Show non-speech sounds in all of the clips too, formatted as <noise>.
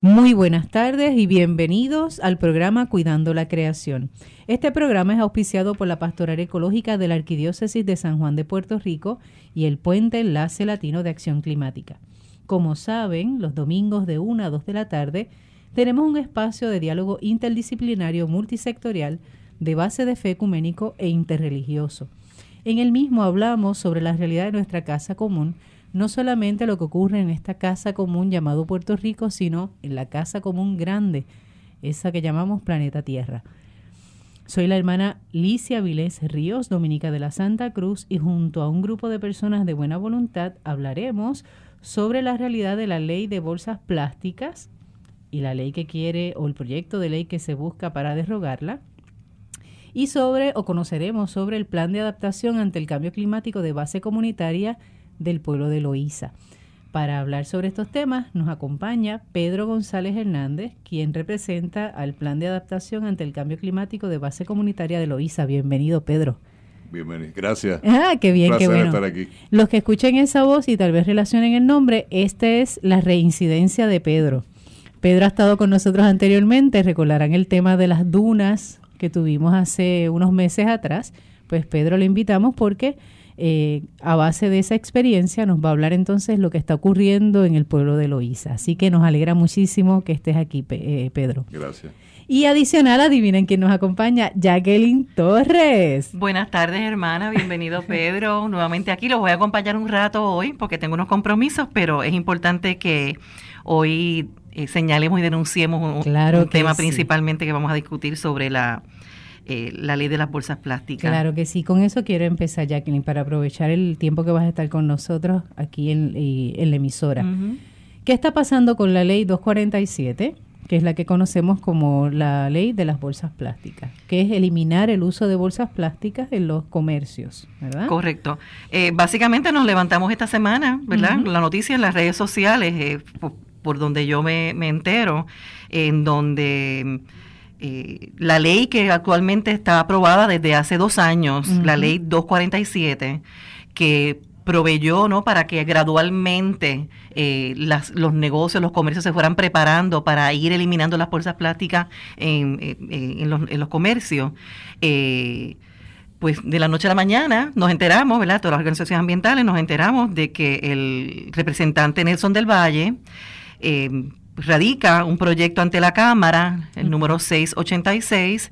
Muy buenas tardes y bienvenidos al programa Cuidando la Creación. Este programa es auspiciado por la Pastoral Ecológica de la Arquidiócesis de San Juan de Puerto Rico y el Puente Enlace Latino de Acción Climática. Como saben, los domingos de 1 a 2 de la tarde tenemos un espacio de diálogo interdisciplinario multisectorial de base de fe ecuménico e interreligioso. En el mismo hablamos sobre la realidad de nuestra casa común no solamente lo que ocurre en esta casa común llamado Puerto Rico, sino en la casa común grande, esa que llamamos planeta Tierra. Soy la hermana Licia Vilés Ríos, dominica de la Santa Cruz, y junto a un grupo de personas de buena voluntad hablaremos sobre la realidad de la ley de bolsas plásticas y la ley que quiere o el proyecto de ley que se busca para derrogarla, y sobre o conoceremos sobre el plan de adaptación ante el cambio climático de base comunitaria del pueblo de Loíza. Para hablar sobre estos temas nos acompaña Pedro González Hernández, quien representa al Plan de Adaptación ante el Cambio Climático de Base Comunitaria de Loíza. Bienvenido, Pedro. Bienvenido, gracias. Ah, qué bien, qué bueno. Estar aquí. Los que escuchen esa voz y tal vez relacionen el nombre, esta es la reincidencia de Pedro. Pedro ha estado con nosotros anteriormente, recordarán el tema de las dunas que tuvimos hace unos meses atrás. Pues Pedro le invitamos porque eh, a base de esa experiencia nos va a hablar entonces lo que está ocurriendo en el pueblo de Loíza. Así que nos alegra muchísimo que estés aquí, eh, Pedro. Gracias. Y adicional, adivinen quién nos acompaña, Jacqueline Torres. Buenas tardes, hermana. Bienvenido, Pedro. <laughs> Nuevamente aquí. Los voy a acompañar un rato hoy porque tengo unos compromisos, pero es importante que hoy eh, señalemos y denunciemos un, tema principalmente que vamos a discutir sobre la eh, la ley de las bolsas plásticas. Claro que sí, con eso quiero empezar, Jacqueline, para aprovechar el tiempo que vas a estar con nosotros aquí en, la emisora. ¿Qué está pasando con la ley 247? que es la que conocemos como la ley de las bolsas plásticas, que es eliminar el uso de bolsas plásticas en los comercios, ¿verdad? Correcto. Eh, básicamente nos levantamos esta semana, ¿verdad? La noticia en las redes sociales, eh, por, donde yo me, me entero, en donde eh, la ley que actualmente está aprobada desde hace dos años, la ley 247, que proveyó ¿no? para que gradualmente eh, los negocios, los comercios se fueran preparando para ir eliminando las bolsas plásticas en, en, los, en los, comercios. Eh, pues de la noche a la mañana nos enteramos, ¿verdad? Todas las organizaciones ambientales nos enteramos de que el representante Nelson del Valle eh, radica un proyecto ante la Cámara, el número 686,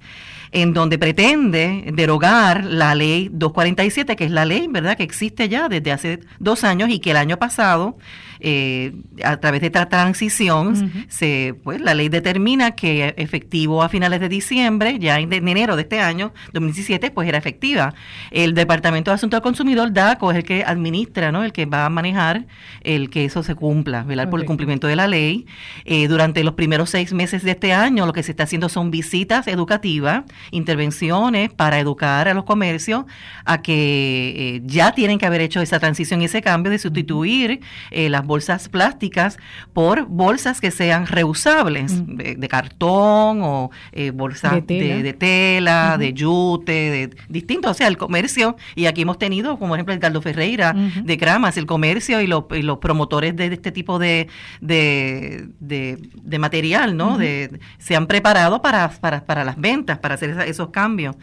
en donde pretende derogar la ley 247, que es la ley, ¿verdad?, que existe ya desde hace dos años y que el año pasado eh, a través de esta transición, se, pues la ley determina que efectivo a finales de diciembre, ya en, enero de este año, 2017, pues era efectiva. El Departamento de Asuntos del Consumidor, DACO, es el que administra, ¿no? El que va a manejar el que eso se cumpla, velar por el cumplimiento de la ley. Eh, durante los primeros seis meses de este año, lo que se está haciendo son visitas educativas, intervenciones para educar a los comercios a que eh, ya tienen que haber hecho esa transición y ese cambio de sustituir las bolsas plásticas por bolsas que sean reusables, de, cartón o eh, bolsas de tela, de, yute, de distinto, o sea, el comercio, y aquí hemos tenido, como ejemplo, el Carlos Ferreira de Cramas, el comercio y, los promotores de, este tipo de, de, material, ¿no? de, se han preparado para, para, para las ventas, para hacer esos cambios.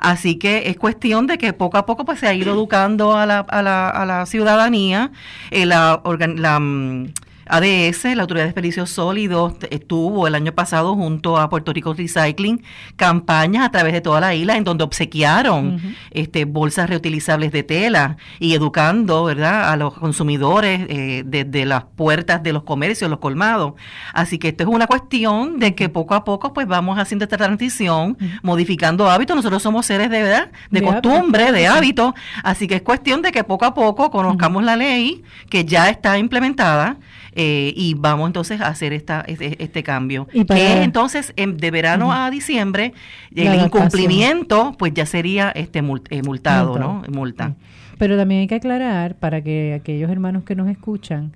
Así que es cuestión de que poco a poco pues se ha ido educando a la, a la, a la ciudadanía, eh, la, la mm, ADS, la Autoridad de Desperdicios Sólidos, estuvo el año pasado junto a Puerto Rico Recycling campañas a través de toda la isla en donde obsequiaron este, bolsas reutilizables de tela y educando ¿verdad? a los consumidores eh, desde las puertas de los comercios, los colmados. Así que esto es una cuestión de que poco a poco pues vamos haciendo esta transición, modificando hábitos. Nosotros somos seres de verdad, de, costumbre, de hábitos. Así que es cuestión de que poco a poco conozcamos la ley que ya está implementada eh, y vamos entonces a hacer esta, este, este cambio. que entonces de verano a diciembre el incumplimiento pues ya sería este eh, multado, ¿no? Multa. Pero también hay que aclarar para que aquellos hermanos que nos escuchan,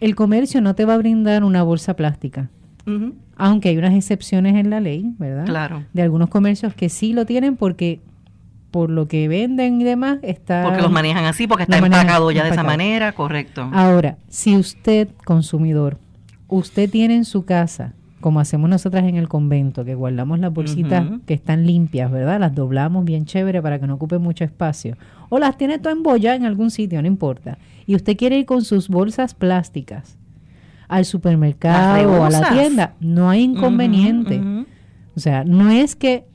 el comercio no te va a brindar una bolsa plástica. Aunque hay unas excepciones en la ley, ¿verdad? Claro. De algunos comercios que sí lo tienen porque por lo que venden y demás, está... Porque los manejan así, porque está empacado ya de esa manera, correcto. Ahora, si usted, consumidor, usted tiene en su casa, como hacemos nosotras en el convento, que guardamos las bolsitas que están limpias, ¿verdad? Las doblamos bien chévere para que no ocupe mucho espacio. O las tiene todo boya en algún sitio, no importa. Y usted quiere ir con sus bolsas plásticas al supermercado o a la tienda, no hay inconveniente. O sea, no es que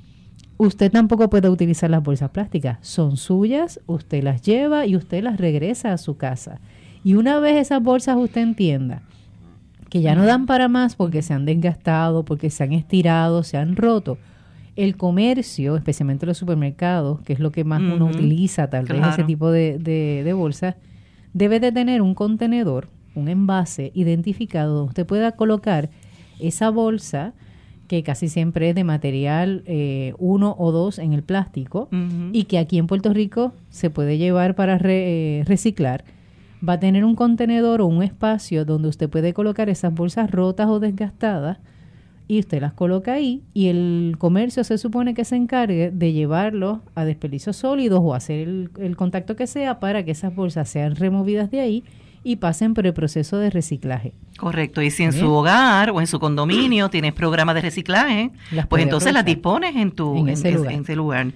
usted tampoco puede utilizar las bolsas plásticas, son suyas, usted las lleva y usted las regresa a su casa. Y una vez esas bolsas usted entienda que ya no dan para más porque se han desgastado, porque se han estirado, se han roto, el comercio, especialmente los supermercados, que es lo que más uno utiliza tal vez ese tipo de, de, de bolsas, debe de tener un contenedor, un envase identificado donde usted pueda colocar esa bolsa que casi siempre es de material eh, uno o dos en el plástico y que aquí en Puerto Rico se puede llevar para eh, reciclar. Va a tener un contenedor o un espacio donde usted puede colocar esas bolsas rotas o desgastadas y usted las coloca ahí y el comercio se supone que se encargue de llevarlos a desperdicios sólidos o hacer el, el contacto que sea para que esas bolsas sean removidas de ahí y pasen por el proceso de reciclaje. Correcto, y si en su hogar o en su condominio tienes programas de reciclaje, pues entonces las dispones en tu en ese, lugar.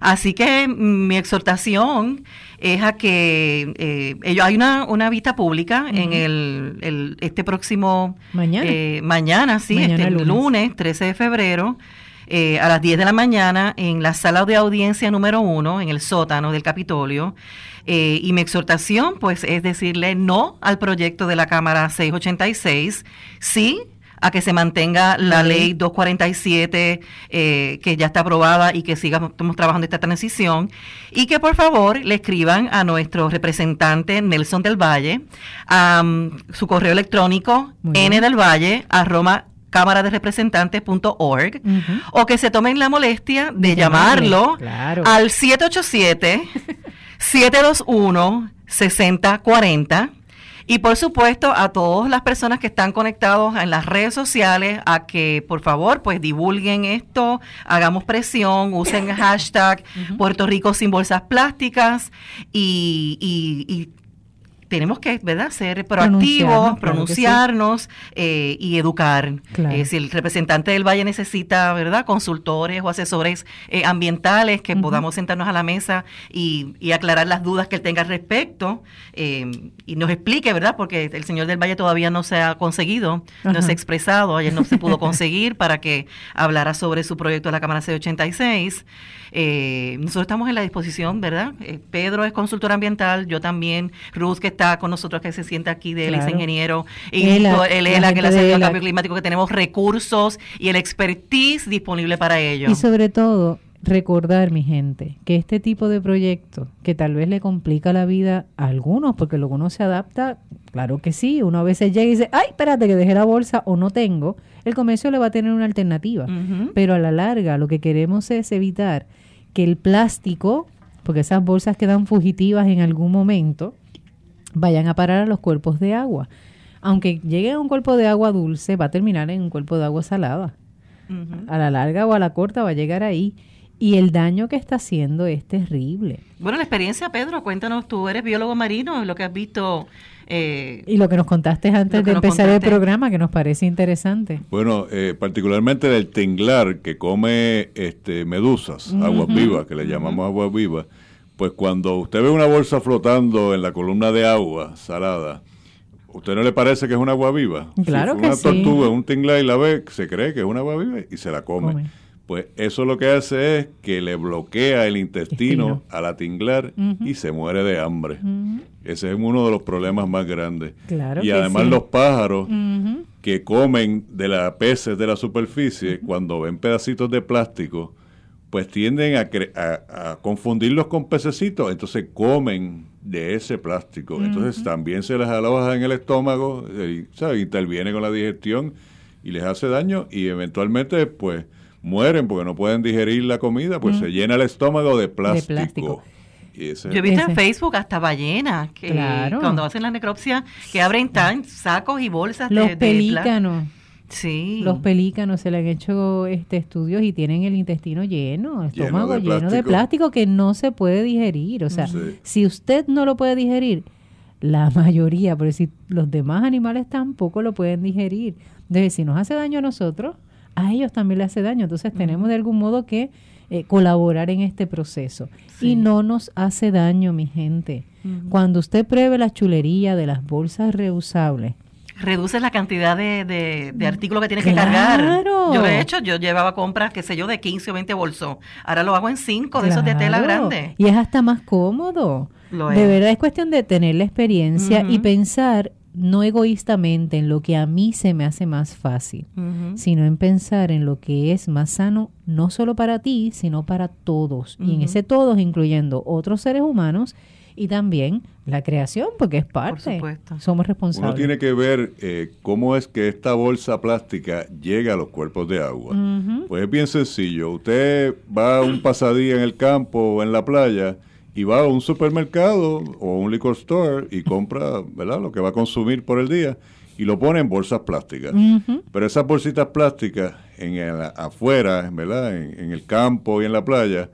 Así que mm, mi exhortación es a que eh, hay una, una vista pública en el, este próximo mañana, eh, mañana sí, este lunes. 13 de febrero. Eh, a las 10 de la mañana en la sala de audiencia número uno, en el sótano del Capitolio. Eh, y mi exhortación, pues, es decirle no al proyecto de la Cámara 686, sí a que se mantenga la ley 247 eh, que ya está aprobada y que sigamos trabajando esta transición. Y que por favor le escriban a nuestro representante Nelson del Valle a su correo electrónico n del valle arroba cámara de representantes.org o que se tomen la molestia de, llamarlo al 787 721-6040. <laughs> Y por supuesto a todas las personas que están conectados en las redes sociales a que por favor pues divulguen esto, hagamos presión, usen el <laughs> hashtag Puerto Rico sin bolsas plásticas y, y tenemos que ¿verdad? ser proactivos, pronunciarnos eh, y educar. Eh, si el representante del Valle necesita verdad consultores o asesores eh, ambientales que podamos sentarnos a la mesa y, aclarar las dudas que él tenga al respecto y nos explique, ¿verdad? Porque el señor del Valle todavía no se ha conseguido, no se ha expresado, ayer no se pudo <laughs> conseguir para que hablara sobre su proyecto de la Cámara C86. nosotros estamos en la disposición, ¿verdad? Pedro es consultor ambiental, yo también, Ruth que está con nosotros, que se sienta aquí de él, es ingeniero, y él es la que le hace el cambio climático, que tenemos recursos y el expertise disponible para ello. Y sobre todo, recordar, mi gente, que este tipo de proyecto, que tal vez le complica la vida a algunos, porque luego uno se adapta, claro que sí, uno a veces llega y dice, ay, espérate que dejé la bolsa o no tengo, el comercio le va a tener una alternativa. Pero a la larga lo que queremos es evitar que el plástico, porque esas bolsas quedan fugitivas en algún momento, vayan a parar a los cuerpos de agua. Aunque llegue a un cuerpo de agua dulce, va a terminar en un cuerpo de agua salada. A la larga o a la corta va a llegar ahí. Y el daño que está haciendo es terrible. Bueno, la experiencia, Pedro, cuéntanos, tú eres biólogo marino, lo que has visto. Eh, y lo que nos contaste antes de empezar el programa, que nos parece interesante. Bueno, eh, particularmente del tinglar que come este, medusas, aguas vivas, que le llamamos aguas vivas pues cuando usted ve una bolsa flotando en la columna de agua salada, ¿usted no le parece que es un agua viva? Claro si que una tortuga, un tingla y la ve, se cree que es un agua viva y se la come. Pues eso lo que hace es que le bloquea el intestino a la tinglar y se muere de hambre. Ese es uno de los problemas más grandes. y además los pájaros que comen de las peces de la superficie, cuando ven pedacitos de plástico, pues tienden a, confundirlos con pececitos, entonces comen de ese plástico. Entonces también se les aloja en el estómago, y, interviene con la digestión y les hace daño y eventualmente pues mueren porque no pueden digerir la comida, pues se llena el estómago de plástico. Yo he visto en Facebook hasta ballenas que cuando hacen la necropsia que abren tan sacos y bolsas Los de, pelícanos. Sí. Los pelícanos se le han hecho este estudios y tienen el intestino lleno, el estómago lleno de, plástico. que no se puede digerir. O sea, si usted no lo puede digerir, la <laughs> mayoría, pero si los demás animales tampoco lo pueden digerir. Entonces, si nos hace daño a nosotros, a ellos también les hace daño. Entonces, tenemos de algún modo que eh, colaborar en este proceso. Y no nos hace daño, mi gente. Cuando usted pruebe la chulería de las bolsas reusables, reduce la cantidad de, de, artículos que tienes que cargar. Yo lo he hecho, yo llevaba compras, qué sé yo, de 15 o 20 bolsos. Ahora lo hago en 5 de esos de tela grande. Y es hasta más cómodo. de verdad es cuestión de tener la experiencia y pensar no egoístamente en lo que a mí se me hace más fácil, sino en pensar en lo que es más sano, no solo para ti, sino para todos. Y en ese todos, incluyendo otros seres humanos y también la creación, porque es parte. Somos responsables. Uno tiene que ver eh, cómo es que esta bolsa plástica llega a los cuerpos de agua. Pues es bien sencillo. Usted va a un pasadía en el campo o en la playa y va a un supermercado o un liquor store y compra ¿verdad? lo que va a consumir por el día y lo pone en bolsas plásticas. Pero esas bolsitas plásticas en afuera, ¿verdad? en el campo y en la playa,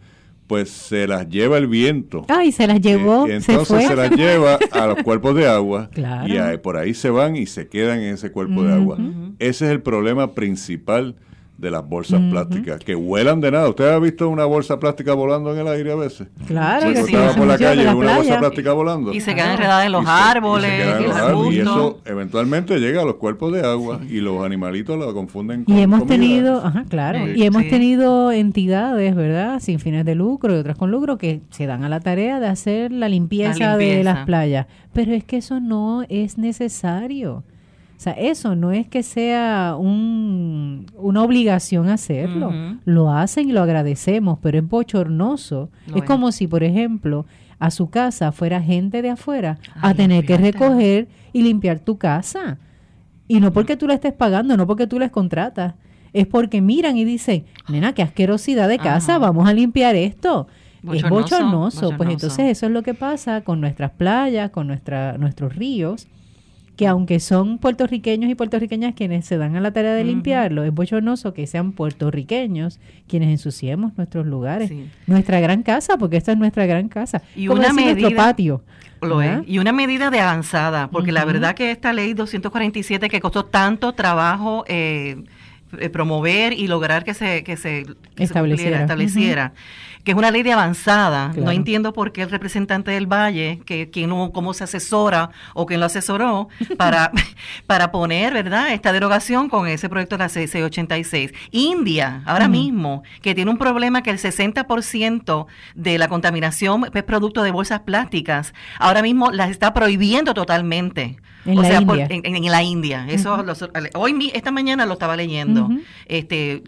pues se las lleva el viento. Ay, se las llevó. Eh, entonces se, las lleva a los cuerpos de agua <laughs> y por ahí se van y se quedan en ese cuerpo de agua. Ese es el problema principal de las bolsas plásticas, que vuelan de nada. ¿Usted ha visto una bolsa plástica volando en el aire a veces? Claro, sí, estaba por la calle y una bolsa plástica volando. Y se quedan enredadas en los árboles. Y, eso eventualmente llega a los cuerpos de agua y los animalitos lo confunden con Y hemos tenido, ajá, claro, y hemos tenido entidades, ¿verdad? Sin fines de lucro y otras con lucro que se dan a la tarea de hacer la limpieza. de las playas. Pero es que eso no es necesario. O sea, eso no es que sea un, una obligación hacerlo. Lo hacen y lo agradecemos, pero es bochornoso. es, como si, por ejemplo, a su casa fuera gente de afuera a tener que recoger y limpiar tu casa. Y no porque tú la estés pagando, no porque tú les contratas. Es porque miran y dicen, nena, qué asquerosidad de casa, vamos a limpiar esto. es bochornoso. Pues entonces eso es lo que pasa con nuestras playas, con nuestra, nuestros ríos que aunque son puertorriqueños y puertorriqueñas quienes se dan a la tarea de limpiarlo, es bochornoso que sean puertorriqueños quienes ensuciemos nuestros lugares, nuestra gran casa, porque esta es nuestra gran casa, y una medida, nuestro patio. Lo es. Y una medida de avanzada, porque la verdad que esta ley 247 que costó tanto trabajo eh, eh, promover y lograr que se, que se, estableciera, estableciera que es una ley de avanzada. No entiendo por qué el representante del Valle, que, que no, cómo se asesora o quién lo asesoró <laughs> para, para poner, ¿verdad?, esta derogación con ese proyecto de la 6686. India, ahora mismo, que tiene un problema que el 60% de la contaminación es producto de bolsas plásticas, ahora mismo las está prohibiendo totalmente. En o la sea, India. en, la India. Eso hoy esta mañana lo estaba leyendo. Este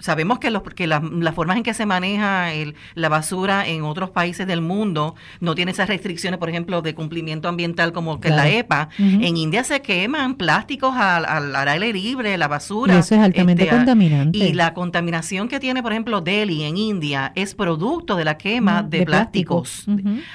sabemos que, los, que las formas en que se maneja el, la basura en otros países del mundo no tiene esas restricciones, por ejemplo, de cumplimiento ambiental como que la EPA. En India se queman plásticos al, al, aire libre, la basura. Y eso es altamente este, contaminante. Y la contaminación que tiene, por ejemplo, Delhi en India es producto de la quema de, plásticos.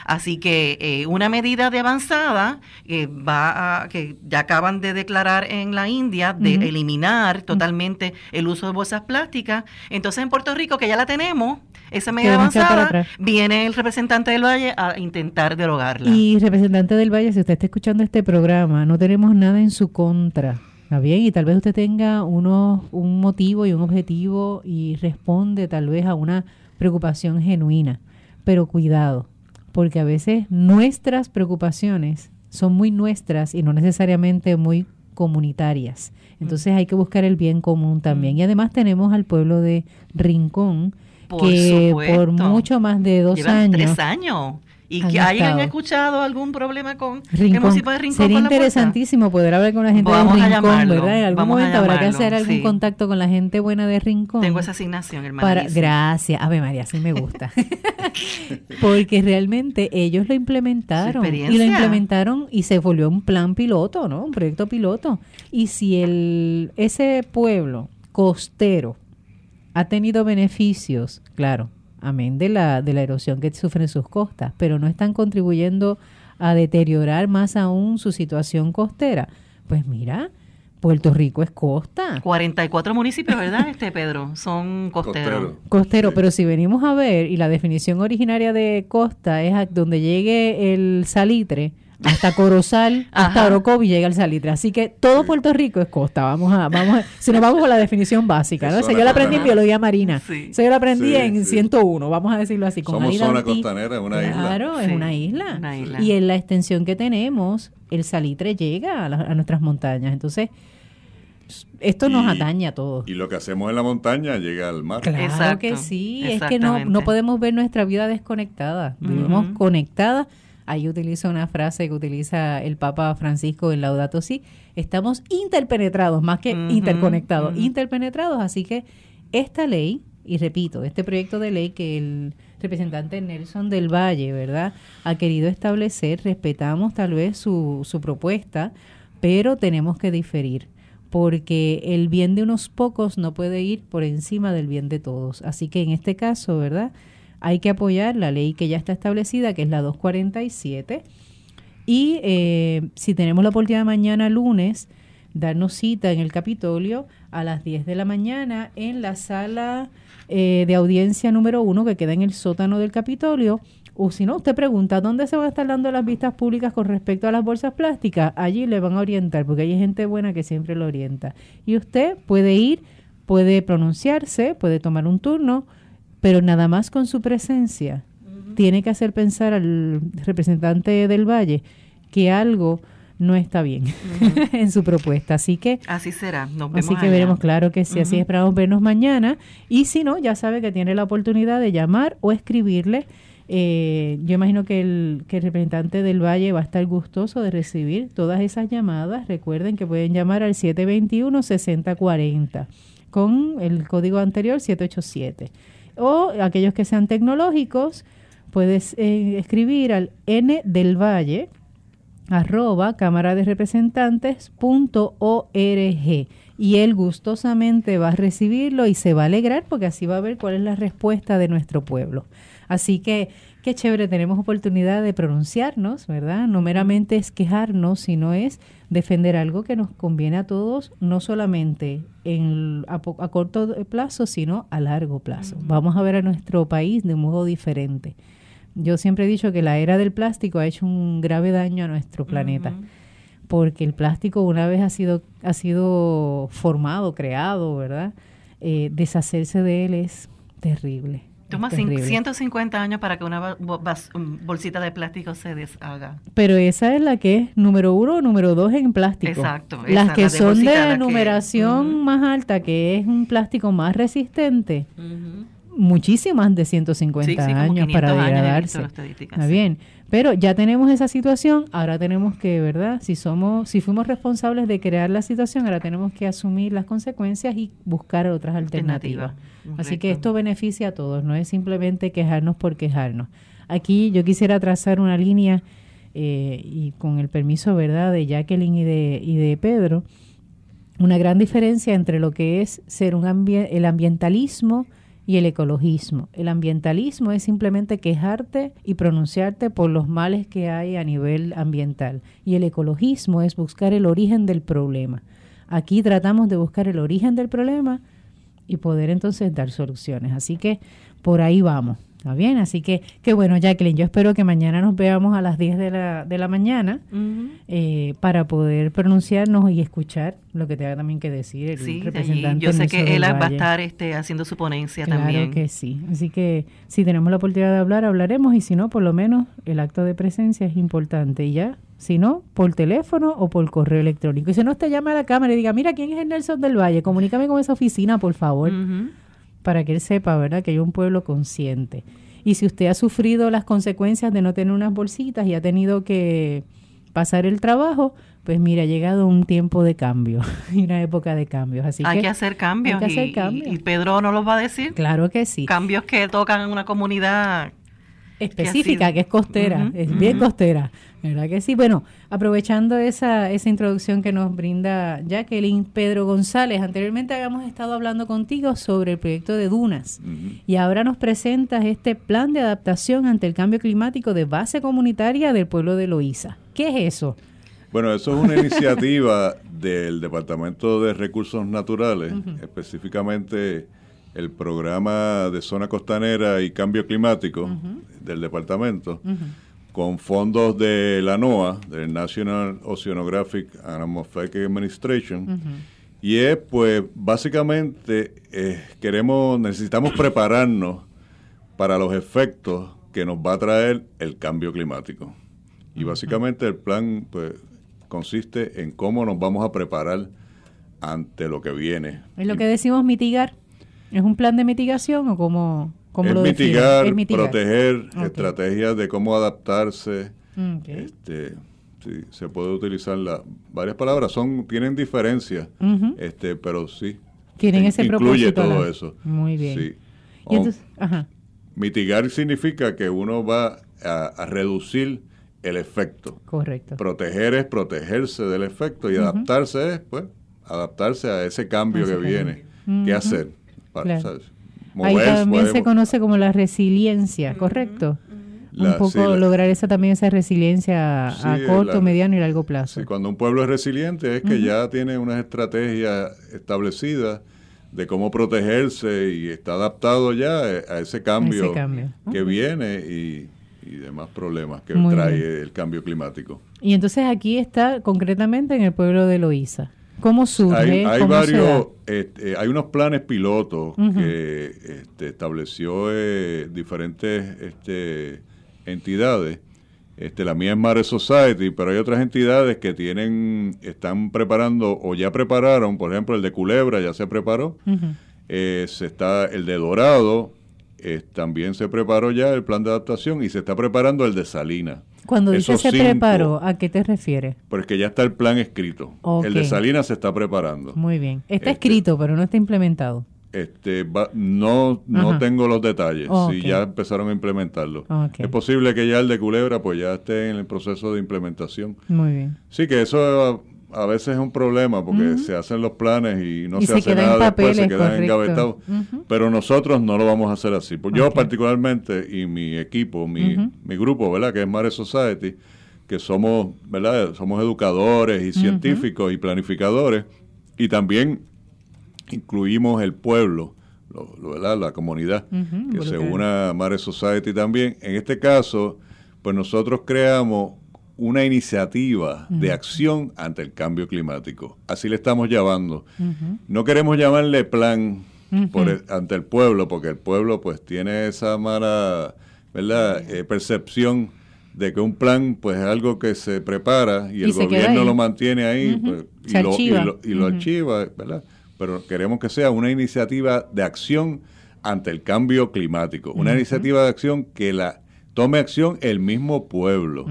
Así que eh, una medida de avanzada eh, va a, que ya acaban de declarar en la India de eliminar totalmente el uso de bolsas plásticas entonces en Puerto Rico, que ya la tenemos, esa medida avanzada, viene el representante del Valle a intentar derogarla. Y representante del Valle, si usted está escuchando este programa, no tenemos nada en su contra. Está bien, y tal vez usted tenga unos, un motivo y un objetivo y responde tal vez a una preocupación genuina. Pero cuidado, porque a veces nuestras preocupaciones son muy nuestras y no necesariamente muy comunitarias. Entonces hay que buscar el bien común también. Y además tenemos al pueblo de Rincón, que por mucho más de dos años. Tres años. ¿Y que hayan escuchado algún problema con Rincón. el municipio de Rincón? Sería interesantísimo poder hablar con la gente de Rincón, ¿verdad? En algún momento habrá que hacer algún contacto con la gente buena de Rincón. Tengo esa asignación, hermana. Gracias. Ave María, sí me gusta. <laughs> Porque realmente ellos lo implementaron. Y lo implementaron y se volvió un plan piloto, ¿no? Un proyecto piloto. Y si el ese pueblo costero ha tenido beneficios, claro, amén de la, de la erosión que sufren sus costas, pero no están contribuyendo a deteriorar más aún su situación costera. Pues mira, Puerto Rico es costa. 44 municipios, ¿verdad, <laughs> este Pedro? Son costeros. Costero, pero si venimos a ver, y la definición originaria de costa es a donde llegue el salitre, hasta Corozal, hasta Orocovi y llega el salitre. Así que todo Puerto Rico es costa. Vamos a, vamos si nos vamos a la definición básica, ¿no? yo la aprendí en biología marina. Sí. yo la aprendí en 101, vamos a decirlo así. Con Somos zona costanera, es una isla. Claro, es una isla. una isla. Y en la extensión que tenemos, el salitre llega a, nuestras montañas. Entonces, esto nos atañe a todos. Y lo que hacemos en la montaña llega al mar. Claro que sí, es que no, no podemos ver nuestra vida desconectada, vivimos conectadas Ahí utiliza una frase que utiliza el Papa Francisco en Laudato Si. Estamos interpenetrados, más que interconectados, interpenetrados. Así que esta ley, y repito, este proyecto de ley que el representante Nelson del Valle, ¿verdad?, ha querido establecer, respetamos tal vez su, su propuesta, pero tenemos que diferir porque el bien de unos pocos no puede ir por encima del bien de todos. Así que en este caso, ¿verdad? Hay que apoyar la ley que ya está establecida, que es la 247. Y eh, si tenemos la oportunidad mañana lunes, darnos cita en el Capitolio a las 10 de la mañana en la sala eh, de audiencia número uno que queda en el sótano del Capitolio. O si no, usted pregunta, ¿dónde se van a estar dando las vistas públicas con respecto a las bolsas plásticas? Allí le van a orientar, porque hay gente buena que siempre lo orienta. Y usted puede ir, puede pronunciarse, puede tomar un turno, pero nada más con su presencia tiene que hacer pensar al representante del Valle que algo no está bien <laughs> en su propuesta. Así que así será. así que veremos, claro que sí. Así esperamos vernos mañana. Y si no, ya sabe que tiene la oportunidad de llamar o escribirle. Eh, yo imagino que el, que el representante del Valle va a estar gustoso de recibir todas esas llamadas. Recuerden que pueden llamar al 721-6040 con el código anterior 787 o aquellos que sean tecnológicos, puedes eh, escribir al n del valle arroba cámara de representantes y él gustosamente va a recibirlo y se va a alegrar porque así va a ver cuál es la respuesta de nuestro pueblo. Así que qué chévere, tenemos oportunidad de pronunciarnos, ¿verdad? No meramente es quejarnos, sino es defender algo que nos conviene a todos, no solamente en, a, corto plazo, sino a largo plazo. Vamos a ver a nuestro país de un modo diferente. Yo siempre he dicho que la era del plástico ha hecho un grave daño a nuestro planeta, porque el plástico una vez ha sido, ha sido formado, creado, ¿verdad? Eh, deshacerse de él es terrible. Toma 150 años para que una bolsita de plástico se deshaga. Pero esa es la que es número uno o número dos en plástico. Exacto. Las que son de numeración más alta, que es un plástico más resistente, muchísimas de 150 años para degradarse. Está bien. Pero ya tenemos esa situación, ahora tenemos que, ¿verdad? Si somos, si fuimos responsables de crear la situación, ahora tenemos que asumir las consecuencias y buscar otras alternativas. Así que esto beneficia a todos, no es simplemente quejarnos por quejarnos. Aquí yo quisiera trazar una línea eh, y con el permiso, ¿verdad?, de Jacqueline y de, y de Pedro, una gran diferencia entre lo que es ser un el ambientalismo y el ecologismo. El ambientalismo es simplemente quejarte y pronunciarte por los males que hay a nivel ambiental. Y el ecologismo es buscar el origen del problema. Aquí tratamos de buscar el origen del problema y poder entonces dar soluciones. Así que por ahí vamos. Está bien, así que qué bueno, Jacqueline. Yo espero que mañana nos veamos a las 10 de la, de la mañana eh, para poder pronunciarnos y escuchar lo que tenga también que decir el sí, representante. Yo sé que él va a estar este, haciendo su ponencia también. Claro que sí. Así que si tenemos la oportunidad de hablar, hablaremos y si no, por lo menos el acto de presencia es importante. Y ya, si no, por teléfono o por correo electrónico. Y si no, usted llama a la cámara y diga, mira, ¿quién es el Nelson del Valle? Comunícame con esa oficina, por favor para que él sepa, ¿verdad?, que hay un pueblo consciente. Y si usted ha sufrido las consecuencias de no tener unas bolsitas y ha tenido que pasar el trabajo, pues mira, ha llegado un tiempo de cambio <laughs> y una época de cambios. Así hay que, hacer cambios. Hay que hacer cambios. Y, Pedro no los va a decir. Claro que sí. Cambios que tocan en una comunidad específica, que, es costera, es bien costera. ¿Verdad que sí? Bueno, aprovechando esa, esa introducción que nos brinda Jacqueline Pedro González, anteriormente habíamos estado hablando contigo sobre el proyecto de Dunas y ahora nos presentas este plan de adaptación ante el cambio climático de base comunitaria del pueblo de Loíza. ¿Qué es eso? Bueno, eso es una <laughs> iniciativa del Departamento de Recursos Naturales, específicamente el programa de zona costanera y cambio climático del departamento con fondos de la NOAA, del National Oceanographic and Atmospheric Administration. Y es, pues, básicamente, eh, queremos, necesitamos prepararnos para los efectos que nos va a traer el cambio climático. Y básicamente el plan, pues, consiste en cómo nos vamos a preparar ante lo que viene. ¿Es lo que decimos mitigar? ¿Es un plan de mitigación o cómo, cómo lo mitigar, es mitigar, proteger, estrategias de cómo adaptarse. Este, sí, se puede utilizar la, varias palabras, son tienen diferencias, este, pero sí. Tienen ese incluye todo eso. Muy bien. Sí. Mitigar significa que uno va a reducir el efecto. Correcto. Proteger es protegerse del efecto y adaptarse es, pues, adaptarse a ese cambio que viene. ¿Qué hacer? Para, Ahí también se conoce como la resiliencia, ¿correcto? un poco lograr esa también esa resiliencia a corto, mediano y largo plazo. Sí, cuando un pueblo es resiliente es que ya tiene unas estrategias establecidas de cómo protegerse y está adaptado ya a ese cambio, que viene y y demás problemas que trae el cambio climático. Y entonces aquí está concretamente en el pueblo de Loíza. ¿Cómo surge? Hay, varios, este, hay unos planes pilotos que este, estableció eh, diferentes este, entidades. Este, la mía es Mare Society, pero hay otras entidades que tienen, están preparando o ya prepararon, por ejemplo, el de Culebra ya se preparó, eh, se está el de Dorado, eh, también se preparó ya el plan de adaptación y se está preparando el de Salina. Cuando dice se preparó, ¿a qué te refieres? Porque ya está el plan escrito. El de Salina se está preparando. Muy bien. Está este, escrito, pero no está implementado. Este, no no tengo los detalles. Si ya empezaron a implementarlo. Es posible que ya el de Culebra pues ya esté en el proceso de implementación. Muy bien. Sí, que eso a veces es un problema porque se hacen los planes y no se, hace nada después, se quedan engavetados. Pero nosotros no lo vamos a hacer así. Pues Yo particularmente y mi equipo, mi, mi grupo, ¿verdad? Que es Mare Society, que somos, ¿verdad? Somos educadores y científicos y planificadores y también incluimos el pueblo, ¿verdad? La comunidad que se una a Mare Society también. En este caso, pues nosotros creamos una iniciativa de acción ante el cambio climático. Así le estamos llamando. No queremos llamarle plan ante el pueblo, porque el pueblo pues tiene esa mala ¿verdad? Eh, percepción de que un plan pues es algo que se prepara y, el gobierno lo mantiene ahí pues, y, lo, archiva, ¿verdad? Pero queremos que sea una iniciativa de acción ante el cambio climático, una iniciativa de acción que la tome acción el mismo pueblo.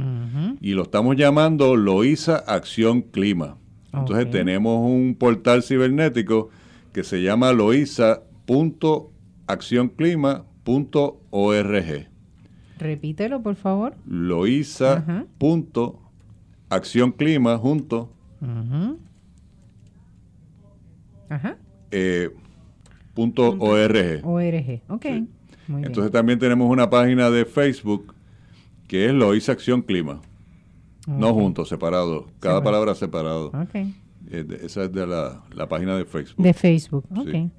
Y lo estamos llamando Loíza Acción Clima. Entonces tenemos un portal cibernético que se llama loiza.accionclima.org. Repítelo, por favor. Loiza.accionclima junto. Ajá. Eh, punto .org. ORG, ok. Entonces también tenemos una página de Facebook que es Lois Acción Clima. No juntos, separados. Cada palabra separado. Okay. esa es de la, página de Facebook. De Facebook, ok.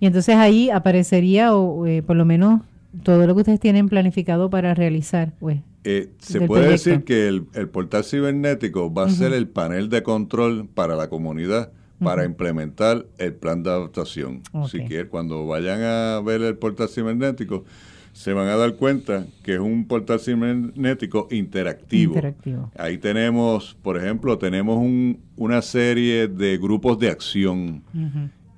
Y entonces ahí aparecería, o, eh, por lo menos, todo lo que ustedes tienen planificado para realizar. Pues, eh, se puede decir que el, portal cibernético va a ser el panel de control para la comunidad para implementar el plan de adaptación. Si quieren, cuando vayan a ver el portal cibernético, se van a dar cuenta que es un portal cibernético interactivo. Ahí tenemos, por ejemplo, tenemos un, una serie de grupos de acción.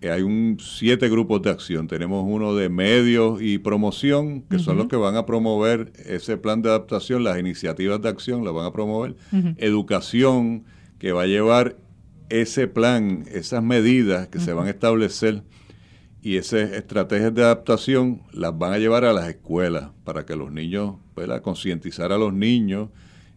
Hay un siete grupos de acción. Tenemos uno de medios y promoción, que son los que van a promover ese plan de adaptación, las iniciativas de acción las van a promover. Educación, que va a llevar ese plan, esas medidas que se van a establecer y esas estrategias de adaptación las van a llevar a las escuelas para que los niños, puedan concientizar a los niños.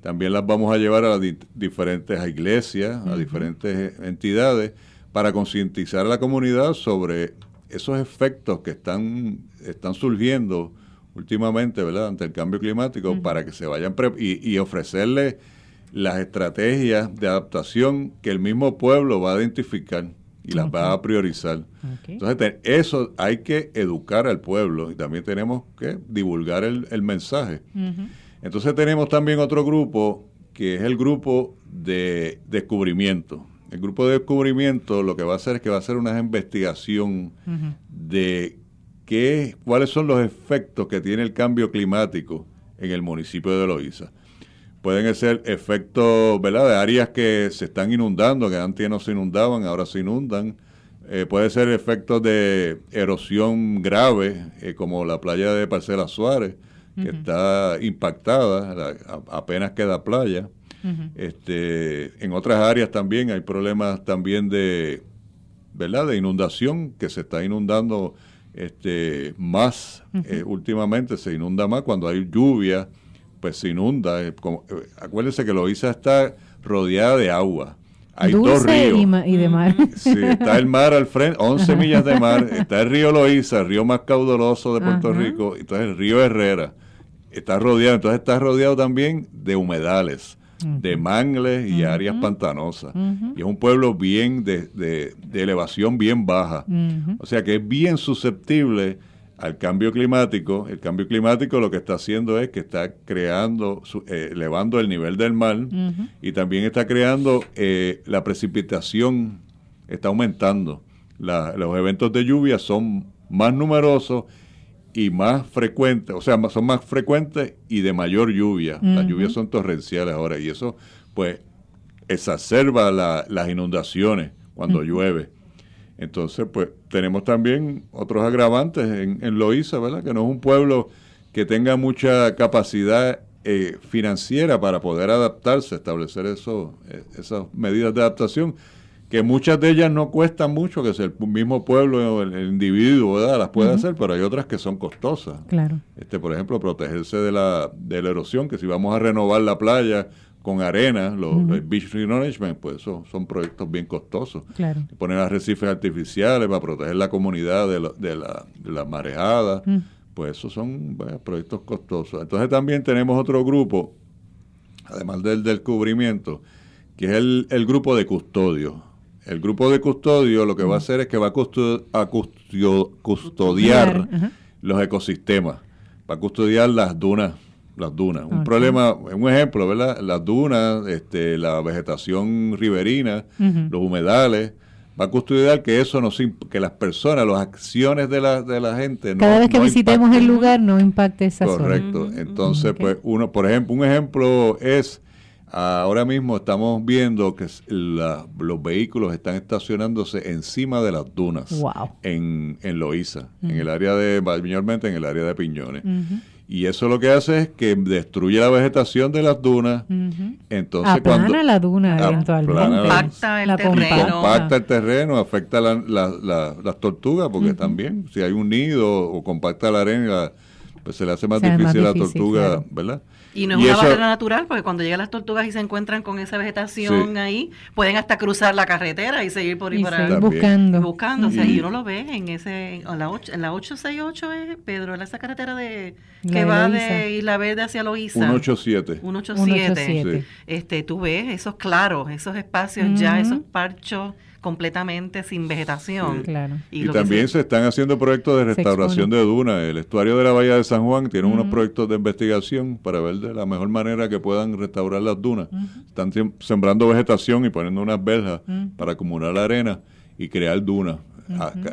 También las vamos a llevar a las diferentes iglesias, a diferentes entidades, para concientizar a la comunidad sobre esos efectos que están, están surgiendo últimamente, ¿verdad?, ante el cambio climático, para que se vayan y, y ofrecerles las estrategias de adaptación que el mismo pueblo va a identificar y las va a priorizar. Entonces, eso hay que educar al pueblo y también tenemos que divulgar el, mensaje. Entonces tenemos también otro grupo que es el grupo de descubrimiento. El grupo de descubrimiento lo que va a hacer es que va a hacer una investigación de qué, cuáles son los efectos que tiene el cambio climático en el municipio de Loíza. Pueden ser efectos ¿verdad? de áreas que se están inundando, que antes no se inundaban, ahora se inundan. Eh, puede ser efectos de erosión grave, eh, como la playa de Parcela Suárez, que está impactada, apenas queda playa. este, en otras áreas también hay problemas también de, ¿verdad? de inundación, que se está inundando este, más eh, últimamente, se inunda más cuando hay lluvia, pues se inunda. Eh, eh, acuérdense que Loíza está rodeada de agua. Hay dos ríos. Y, de mar. Sí, está el mar al frente, 11 millas de mar. Está el río Loíza, el río más caudaloso de Puerto Rico. Entonces el río Herrera está rodeado. Entonces está rodeado también de humedales de mangles y áreas pantanosas. Y es un pueblo bien de, de, elevación bien baja. O sea que es bien susceptible al cambio climático. El cambio climático lo que está haciendo es que está creando, eh, elevando el nivel del mar y también está creando eh, la precipitación, está aumentando. los eventos de lluvia son más numerosos y más frecuentes, o sea, son más frecuentes y de mayor lluvia. Las lluvias son torrenciales ahora y eso pues exacerba las inundaciones cuando llueve. Entonces, pues tenemos también otros agravantes en, en Loíza, ¿verdad? Que no es un pueblo que tenga mucha capacidad eh, financiera para poder adaptarse, establecer eso, eh, esas medidas de adaptación que muchas de ellas no cuestan mucho, que es el mismo pueblo o el, individuo ¿verdad? las puede hacer, pero hay otras que son costosas. Claro. Este, por ejemplo, protegerse de la, de la erosión, que si vamos a renovar la playa con arena, los, beach renourishment, pues eso son proyectos bien costosos. Claro. Poner arrecifes artificiales para proteger la comunidad de, de, la, de la marejada, pues esos son proyectos costosos. Entonces también tenemos otro grupo, además del descubrimiento, que es el, el grupo de custodio el grupo de custodio lo que va a hacer es que va a, custodiar los ecosistemas, va a custodiar las dunas, las dunas. Un problema, un ejemplo, ¿verdad? Las dunas, este, la vegetación riverina, los humedales, va a custodiar que eso no que las personas, las acciones de la, de la gente cada vez que visitemos el lugar no impacte esa zona. Correcto. Entonces, pues uno, por ejemplo, un ejemplo es Ahora mismo estamos viendo que los vehículos están estacionándose encima de las dunas en, en Loíza, en el área de, mayormente en el área de Piñones. Y eso lo que hace es que destruye la vegetación de las dunas. Entonces, Aplana cuando, la duna eventualmente. Compacta el terreno. Compacta el terreno, afecta las tortugas, porque también si hay un nido o compacta la arena, pues se le hace más difícil, a la tortuga, ¿verdad? Y no es una barrera natural, porque cuando llegan las tortugas y se encuentran con esa vegetación ahí, pueden hasta cruzar la carretera y seguir por ahí para buscando. buscando. O sea, y uno lo ve en ese en la, 8, en la 868 es, Pedro, esa carretera de que va de Isla Verde hacia Loíza. 187. 187. Este, tú ves esos claros, esos espacios ya, esos parchos completamente sin vegetación. Y, también se... están haciendo proyectos de restauración de dunas. El estuario de la Bahía de San Juan tiene unos proyectos de investigación para ver de la mejor manera que puedan restaurar las dunas. Están sembrando vegetación y poniendo unas verjas para acumular la arena y crear dunas,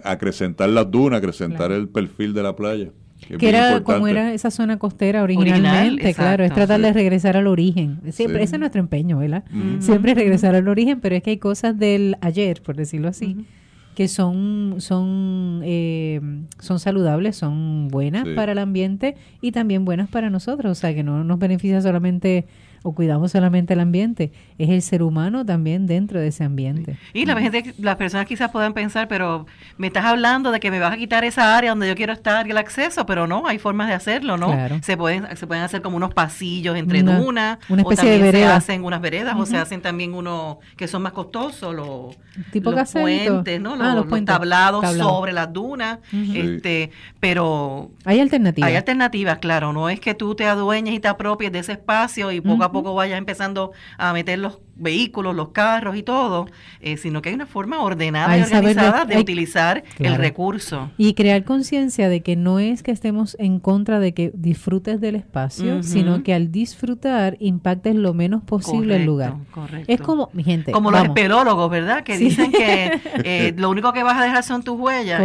acrecentar las dunas, acrecentar el perfil de la playa. Que, era como era esa zona costera originalmente, claro, es tratar de regresar al origen. Siempre, ese es nuestro empeño, ¿verdad? Siempre regresar al origen, pero es que hay cosas del ayer, por decirlo así, que son son eh, son saludables, son buenas para el ambiente y también buenas para nosotros, o sea, que no nos beneficia solamente o cuidamos solamente el ambiente, es el ser humano también dentro de ese ambiente. Y la gente, las personas quizás puedan pensar, pero me estás hablando de que me vas a quitar esa área donde yo quiero estar y el acceso, pero no, hay formas de hacerlo, ¿no? Se pueden se pueden hacer como unos pasillos entre dunas, una especie o también de se hacen unas veredas, o se hacen también unos que son más costosos, los, tipo los puentes, ¿no? Ah, los, tablados sobre las dunas, este, pero hay alternativas. Hay alternativas, claro, no es que tú te adueñes y te apropies de ese espacio y poco a poco vaya empezando a meter los vehículos, los carros y todo, eh, sino que hay una forma ordenada y organizada de, utilizar el recurso. Y crear conciencia de que no es que estemos en contra de que disfrutes del espacio, sino que al disfrutar impactes lo menos posible el lugar. Correcto. Es como, mi gente. Como los espelólogos, ¿verdad? Que dicen que <laughs> eh, lo único que vas a dejar son tus huellas.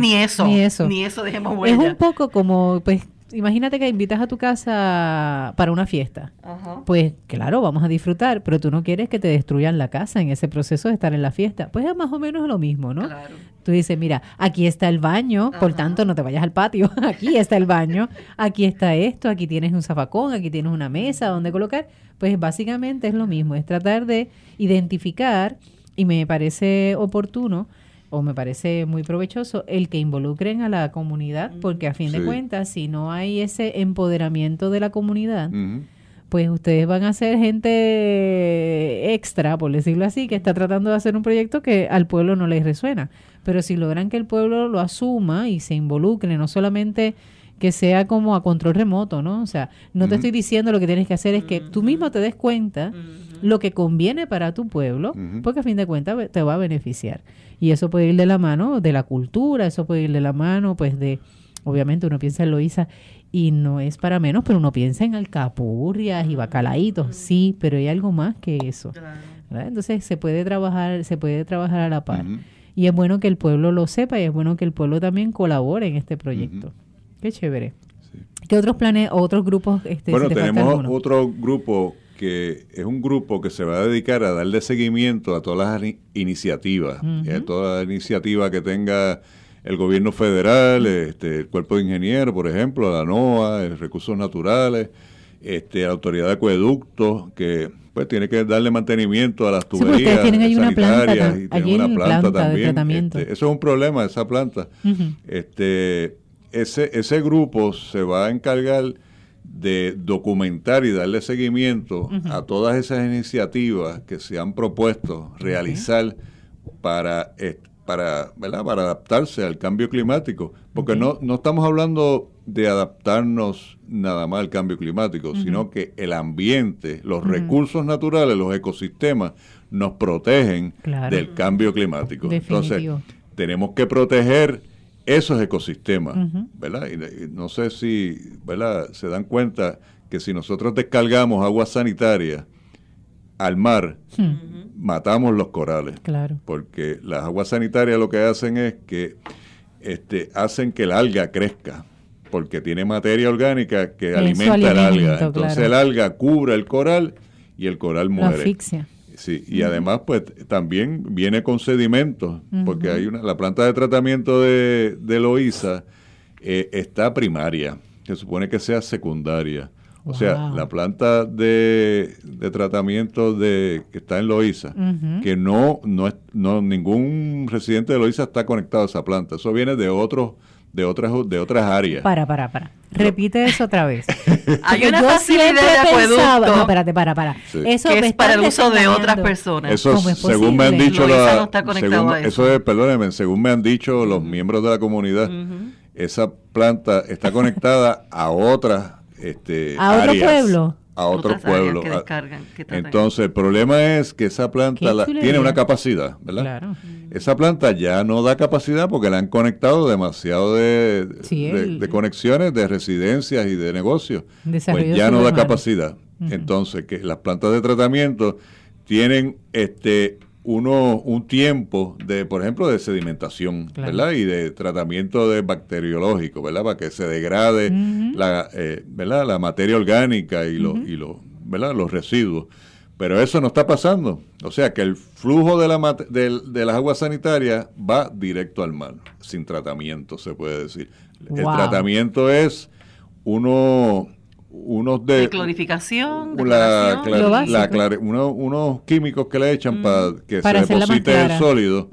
Ni eso. Ni eso. Ni eso dejemos huellas. Es un poco como, pues, imagínate que invitas a tu casa para una fiesta. Pues claro, vamos a disfrutar, pero tú no quieres que te destruyan la casa en ese proceso de estar en la fiesta. Pues es más o menos lo mismo, ¿no? Tú dices, mira, aquí está el baño, por tanto no te vayas al patio, <laughs> aquí está el baño, aquí está esto, aquí tienes un zafacón, aquí tienes una mesa donde colocar. Pues básicamente es lo mismo, es tratar de identificar, y me parece oportuno, o me parece muy provechoso el que involucren a la comunidad, porque a fin de cuentas, si no hay ese empoderamiento de la comunidad, pues ustedes van a ser gente extra, por decirlo así, que está tratando de hacer un proyecto que al pueblo no les resuena. Pero si logran que el pueblo lo asuma y se involucre, no solamente que sea como a control remoto, ¿no? O sea, no te estoy diciendo lo que tienes que hacer, es que tú mismo te des cuenta lo que conviene para tu pueblo, porque a fin de cuentas te va a beneficiar. Y eso puede ir de la mano de la cultura, eso puede ir de la mano, pues de, obviamente uno piensa en Loíza y no es para menos, pero uno piensa en alcapurrias y bacalaitos, sí, pero hay algo más que eso. Entonces se puede trabajar, se puede trabajar a la par. Y es bueno que el pueblo lo sepa y es bueno que el pueblo también colabore en este proyecto. Qué chévere. ¿Qué otros planes, otros grupos? Este, bueno, tenemos otro grupo que es un grupo que se va a dedicar a darle seguimiento a todas las iniciativas, a toda iniciativa que tenga el gobierno federal, este, el cuerpo de ingenieros, por ejemplo, la NOAA, recursos naturales, este, la autoridad de acueductos, que pues tiene que darle mantenimiento a las tuberías sí, tienen ahí una planta, y tienen una planta, también. Este, eso es un problema, esa planta. este, ese, ese grupo se va a encargar de documentar y darle seguimiento a todas esas iniciativas que se han propuesto realizar para, para, ¿verdad? para adaptarse al cambio climático. Porque no, no estamos hablando de adaptarnos nada más al cambio climático, sino que el ambiente, los recursos naturales, los ecosistemas nos protegen del cambio climático. Entonces, tenemos que proteger esos ecosistemas, ¿verdad? Y, no sé si, ¿verdad? Se dan cuenta que si nosotros descargamos agua sanitaria al mar, matamos los corales. Claro. Porque las aguas sanitarias lo que hacen es que este, hacen que el alga crezca, porque tiene materia orgánica que alimenta el alga. Entonces el alga cubre el coral y el coral muere. asfixia. Sí, y además pues también viene con sedimentos, porque hay una, la planta de tratamiento de, de Loíza eh, está primaria, se supone que sea secundaria. O sea, la planta de, de, tratamiento de que está en Loíza, que no, no, no ningún residente de Loíza está conectado a esa planta, eso viene de otros de otras de otras áreas. Para, para, para. Repite eso otra vez. <laughs> Hay una facilidad de acueducto. no, espérate, para, para. Eso que es para el uso de otras personas. Eso, según me han dicho la, según, eso. es, perdónenme, según me han dicho los miembros de la comunidad, esa planta está conectada a otras este, a otro pueblo a otro pueblo. Entonces, el problema es que esa planta tiene una capacidad, ¿verdad? Esa planta ya no da capacidad porque la han conectado demasiado de, de, conexiones de residencias y de negocios. Pues ya no da capacidad. Entonces, que las plantas de tratamiento tienen este uno un tiempo de, por ejemplo, de sedimentación, ¿verdad? Y de tratamiento de bacteriológico, ¿verdad? Para que se degrade la, eh, ¿verdad? La materia orgánica y, lo, y lo, ¿verdad? los residuos. Pero eso no está pasando. O sea que el flujo de, la, de, de las aguas sanitarias va directo al mar, sin tratamiento, se puede decir. El tratamiento es uno unos de, clorificación, unos químicos que le echan para que se deposite el sólido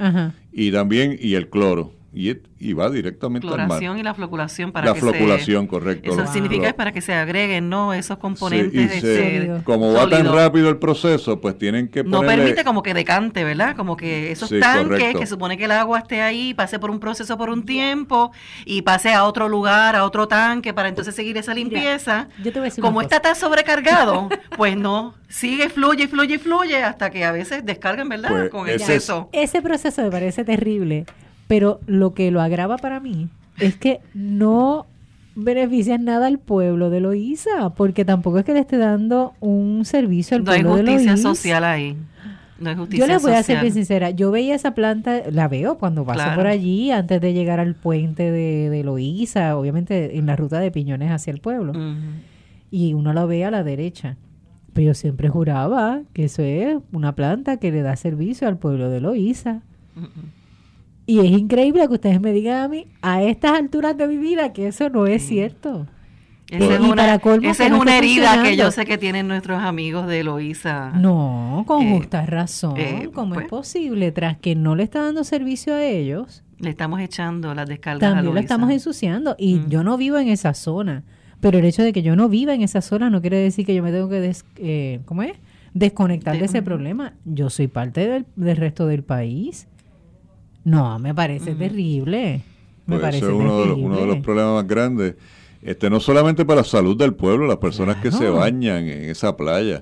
y también y el cloro y, va directamente al mar. y la floculación para la que floculación, correcto. Eso significa para que se agreguen, ¿no? Esos componentes de Como va tan rápido el proceso, pues tienen que No permite como que decante, ¿verdad? Como que esos tanques, que supone que el agua esté ahí, pase por un proceso por un tiempo y pase a otro lugar, a otro tanque, para entonces seguir esa limpieza. como está tan sobrecargado, <laughs> pues no, sigue, fluye, fluye, fluye, hasta que a veces descargan, ¿verdad? Pues Con el ese, ese proceso me parece terrible pero lo que lo agrava para mí es que no beneficia nada al pueblo de Loíza, porque tampoco es que le esté dando un servicio al pueblo de Loíza. No hay justicia social ahí. No hay justicia yo les voy a ser bien sincera, yo veía esa planta, la veo cuando paso por allí, antes de llegar al puente de, de Loíza, obviamente en la ruta de Piñones hacia el pueblo. Y uno la ve a la derecha. Pero yo siempre juraba que eso es una planta que le da servicio al pueblo de Loíza. Y es increíble que ustedes me digan a mí, a estas alturas de mi vida, que eso no es cierto. Esa es, una, esa es una herida que yo sé que tienen nuestros amigos de Eloísa. No, con eh, justa razón. Eh, ¿Cómo es pues posible? Tras que no le está dando servicio a ellos. Le estamos echando las descargas También lo estamos ensuciando. Y yo no vivo en esa zona. Pero el hecho de que yo no viva en esa zona no quiere decir que yo me tengo que eh, ¿cómo es? desconectar de, ese problema. Yo soy parte del, del resto del país no, me parece terrible. Me pues eso es uno de, los, uno de los problemas más grandes. Este, no solamente para la salud del pueblo, las personas que se bañan en esa playa,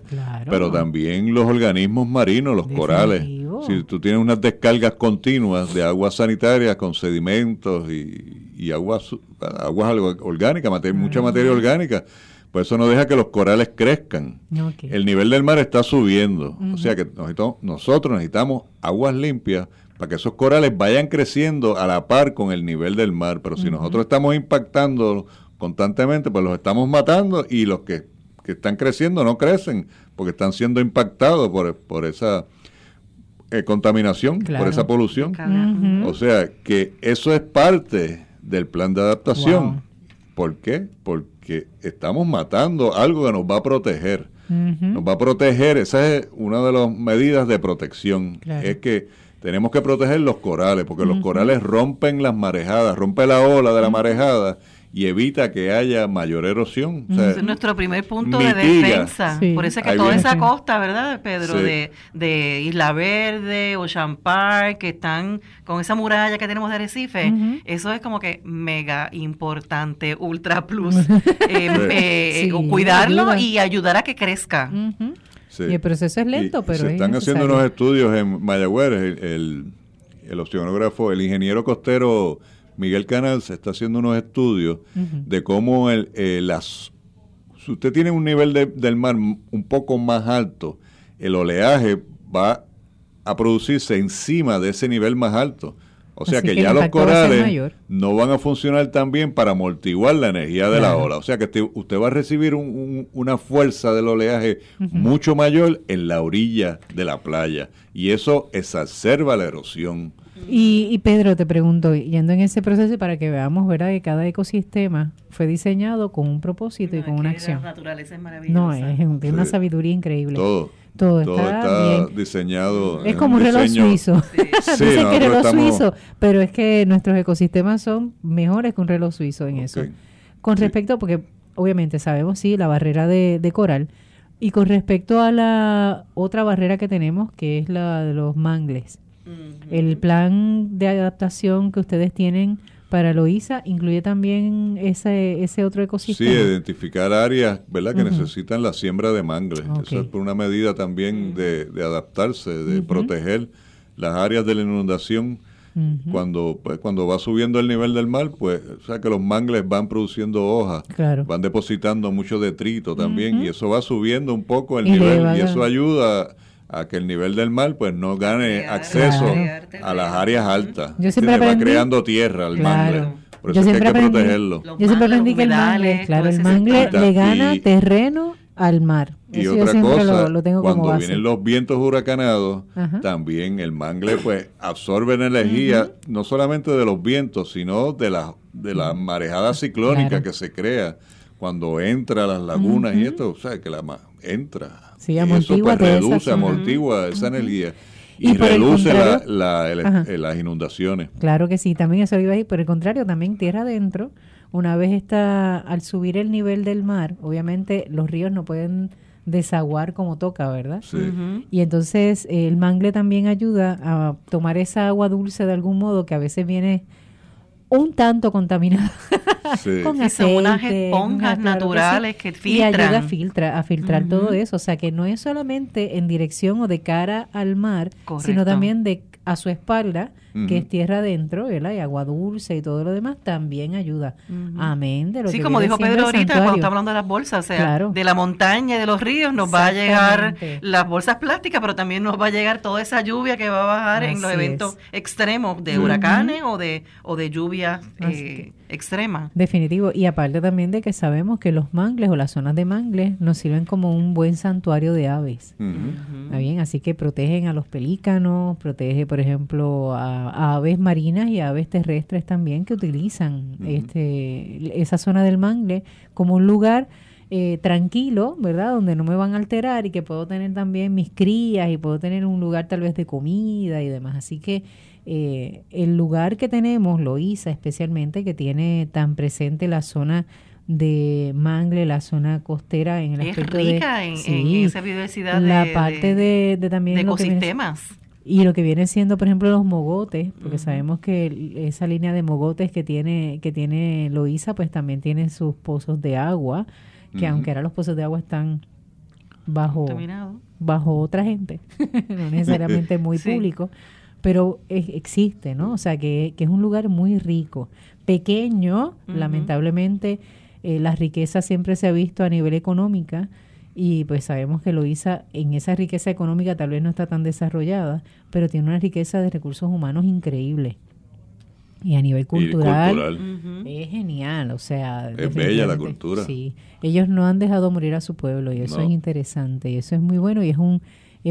pero también los organismos marinos, los corales. Si tú tienes unas descargas continuas de aguas sanitarias con sedimentos y, aguas, aguas orgánicas, mucha materia orgánica, pues eso no deja que los corales crezcan. El nivel del mar está subiendo, o sea que nosotros necesitamos aguas limpias para que esos corales vayan creciendo a la par con el nivel del mar. Pero si nosotros estamos impactando constantemente, pues los estamos matando y los que, están creciendo no crecen porque están siendo impactados por, por esa eh, contaminación, por esa polución. O sea que eso es parte del plan de adaptación. ¿Por qué? Porque estamos matando algo que nos va a proteger. Nos va a proteger, esa es una de las medidas de protección. Es que tenemos que proteger los corales, porque los corales rompen las marejadas, rompe la ola de la marejada y evita que haya mayor erosión. es nuestro primer punto de defensa. Por eso es que toda esa costa, ¿verdad, Pedro? De, Isla Verde, Ocean Park, que están con esa muralla que tenemos de Arrecife, eso es como que mega importante, ultra <laughs> plus. Eh, eh, cuidarlo y ayudar a que crezca. Y el proceso es lento, pero. se están haciendo unos estudios en Mayagüez. El, el, oceanógrafo, el ingeniero costero Miguel Canal, se está haciendo unos estudios de cómo el, eh, las. Si usted tiene un nivel del mar un poco más alto, el oleaje va a producirse encima de ese nivel más alto. O sea que, ya los corales no van a funcionar tan bien para amortiguar la energía de la ola. O sea que usted va a recibir una fuerza del oleaje mucho mayor en la orilla de la playa. Y eso exacerba la erosión. Y, Pedro, te pregunto, yendo en ese proceso para que veamos, ¿verdad?, que cada ecosistema fue diseñado con un propósito y con una acción. La naturaleza es maravillosa. No, es, tiene una sabiduría increíble. Todo. Todo, está, diseñado. Es como un reloj suizo. Sí. <laughs> Dicen que reloj suizo, pero es que nuestros ecosistemas son mejores que un reloj suizo en eso. Con respecto, porque obviamente sabemos, sí, la barrera de, coral, y con respecto a la otra barrera que tenemos, que es la de los mangles. El plan de adaptación que ustedes tienen para Loíza incluye también ese, ese otro ecosistema. Sí, identificar áreas ¿verdad? que necesitan la siembra de mangles. Esa es por una medida también de, adaptarse, de proteger las áreas de la inundación. Cuando pues, cuando va subiendo el nivel del mar, pues, o sea que los mangles van produciendo hojas, van depositando mucho detrito también, y eso va subiendo un poco el nivel, y eso ayuda a que el nivel del mar pues no gane acceso a las áreas altas. Yo siempre va creando tierra al mangle. Por eso hay que protegerlo. Yo siempre aprendí que el mangle, claro, el mangle le gana terreno al mar. Y otra cosa, cuando vienen los vientos huracanados, también el mangle pues absorbe energía no solamente de los vientos, sino de la de la marejada ciclónica que se crea cuando entra a las lagunas y esto, o sea, que la entra Sí, amortigua eso pues, reduce, amortigua esa energía. y, reduce las inundaciones. Claro que sí, también eso iba a ir. Por el contrario, también tierra adentro, una vez está, al subir el nivel del mar, obviamente los ríos no pueden desaguar como toca, ¿verdad? Sí. Y entonces el mangle también ayuda a tomar esa agua dulce de algún modo que a veces viene un tanto contaminada <laughs> con aceite, son unas esponjas naturales que, filtran. Y ayuda a, filtra, a filtrar todo eso. O sea que no es solamente en dirección o de cara al mar, sino también de a su espalda que es tierra adentro, ¿verdad? Y agua dulce y todo lo demás también ayuda. Amén. De lo sí, como dijo Pedro ahorita cuando está hablando de las bolsas, o sea, de la montaña y de los ríos nos va a llegar las bolsas plásticas, pero también nos va a llegar toda esa lluvia que va a bajar en los eventos extremos de huracanes o de o de lluvia eh, extrema. Definitivo. Y aparte también de que sabemos que los mangles o las zonas de mangles nos sirven como un buen santuario de aves. ¿Está bien? Así que protegen a los pelícanos, protege, por ejemplo, a aves marinas y aves terrestres también que utilizan este, esa zona del mangle como un lugar eh, tranquilo, ¿verdad? Donde no me van a alterar y que puedo tener también mis crías y puedo tener un lugar tal vez de comida y demás. Así que eh, el lugar que tenemos, Loíza especialmente, que tiene tan presente la zona de mangle, la zona costera en el aspecto rica de, en, esa biodiversidad la parte de, también ecosistemas. Y lo que viene siendo, por ejemplo, los mogotes, porque sabemos que esa línea de mogotes que tiene que tiene Loíza, pues también tiene sus pozos de agua, que aunque ahora los pozos de agua están bajo bajo otra gente, <laughs> no necesariamente muy <laughs> público, pero existe, ¿no? O sea, que, que, es un lugar muy rico, pequeño, lamentablemente eh, la riqueza siempre se ha visto a nivel económica, y pues sabemos que Loíza en esa riqueza económica tal vez no está tan desarrollada, pero tiene una riqueza de recursos humanos increíble. Y a nivel cultural, es genial, o sea... Es bella la cultura. Sí, ellos no han dejado morir a su pueblo y eso es interesante y eso es muy bueno y es un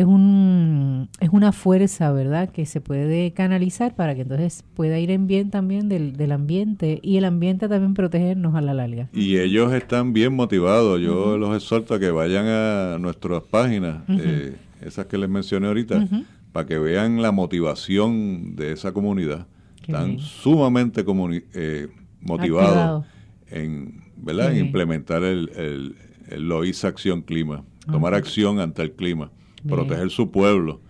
es, un, es una fuerza, ¿verdad?, que se puede canalizar para que entonces pueda ir en bien también del, del ambiente y el ambiente también protegernos a la larga. Y ellos están bien motivados. Yo los exhorto a que vayan a nuestras páginas, eh, esas que les mencioné ahorita, para que vean la motivación de esa comunidad. están sumamente eh, motivados en, ¿verdad? en implementar el, el, el LOIS Acción Clima, tomar acción ante el clima proteger su pueblo,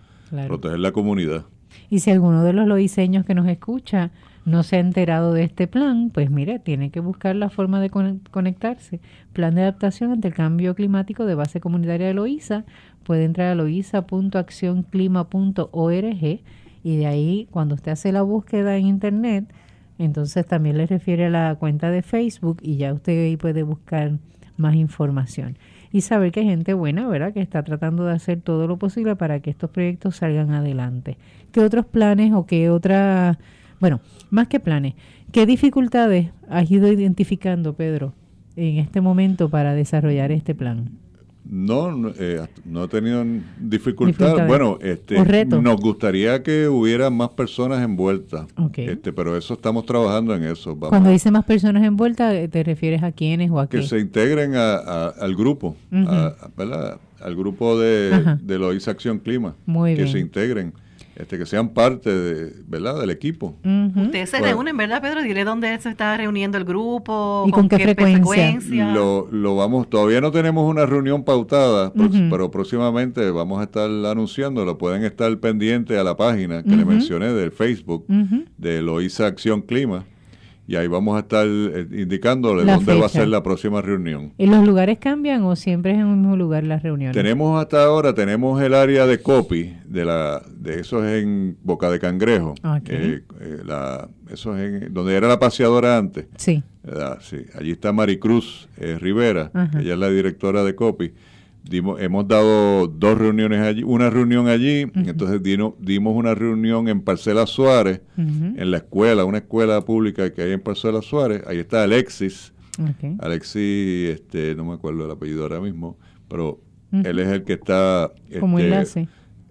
proteger la comunidad. Y si alguno de los loiseños que nos escucha no se ha enterado de este plan, pues mire, tiene que buscar la forma de conectarse. Plan de adaptación ante el cambio climático de base comunitaria de Loíza. Puede entrar a loiza.accionclima.org y de ahí, cuando usted hace la búsqueda en Internet, entonces también le refiere a la cuenta de Facebook y ya usted ahí puede buscar más información y saber que hay gente buena, ¿verdad?, que está tratando de hacer todo lo posible para que estos proyectos salgan adelante. ¿Qué otros planes o qué otras, bueno, más que planes, qué dificultades has ido identificando, Pedro, en este momento para desarrollar este plan? No, no, eh, he tenido dificultad. Bueno, este, nos gustaría que hubiera más personas envueltas, este, pero eso estamos trabajando en eso. Cuando dice más personas envueltas, ¿te refieres a quiénes o a qué? Que se integren al grupo, al grupo de, de Lois Acción Clima, que se integren este, que sean parte de, ¿verdad? del equipo. Ustedes se reúnen, ¿verdad, Pedro? Diré dónde se está reuniendo el grupo, ¿Y con, qué, frecuencia. Lo, lo, vamos, todavía no tenemos una reunión pautada, pero próximamente vamos a estar anunciando, lo pueden estar pendientes a la página que le mencioné del Facebook de Loisa Acción Clima y ahí vamos a estar eh, indicándole dónde va a ser la próxima reunión. ¿Y los lugares cambian o siempre es en el mismo lugar las reuniones? Tenemos hasta ahora, tenemos el área de copy, de la de eso es en Boca de Cangrejo. Eh, eh, la, eso es en, donde era la paseadora antes. Sí. sí. Allí está Maricruz Rivera, ella es la directora de copy hemos dado dos reuniones allí, una reunión allí, entonces dimos una reunión en Parcela Suárez, en la escuela, una escuela pública que hay en Parcela Suárez, ahí está Alexis, Alexis, este, no me acuerdo el apellido ahora mismo, pero él es el que está... Como este, enlace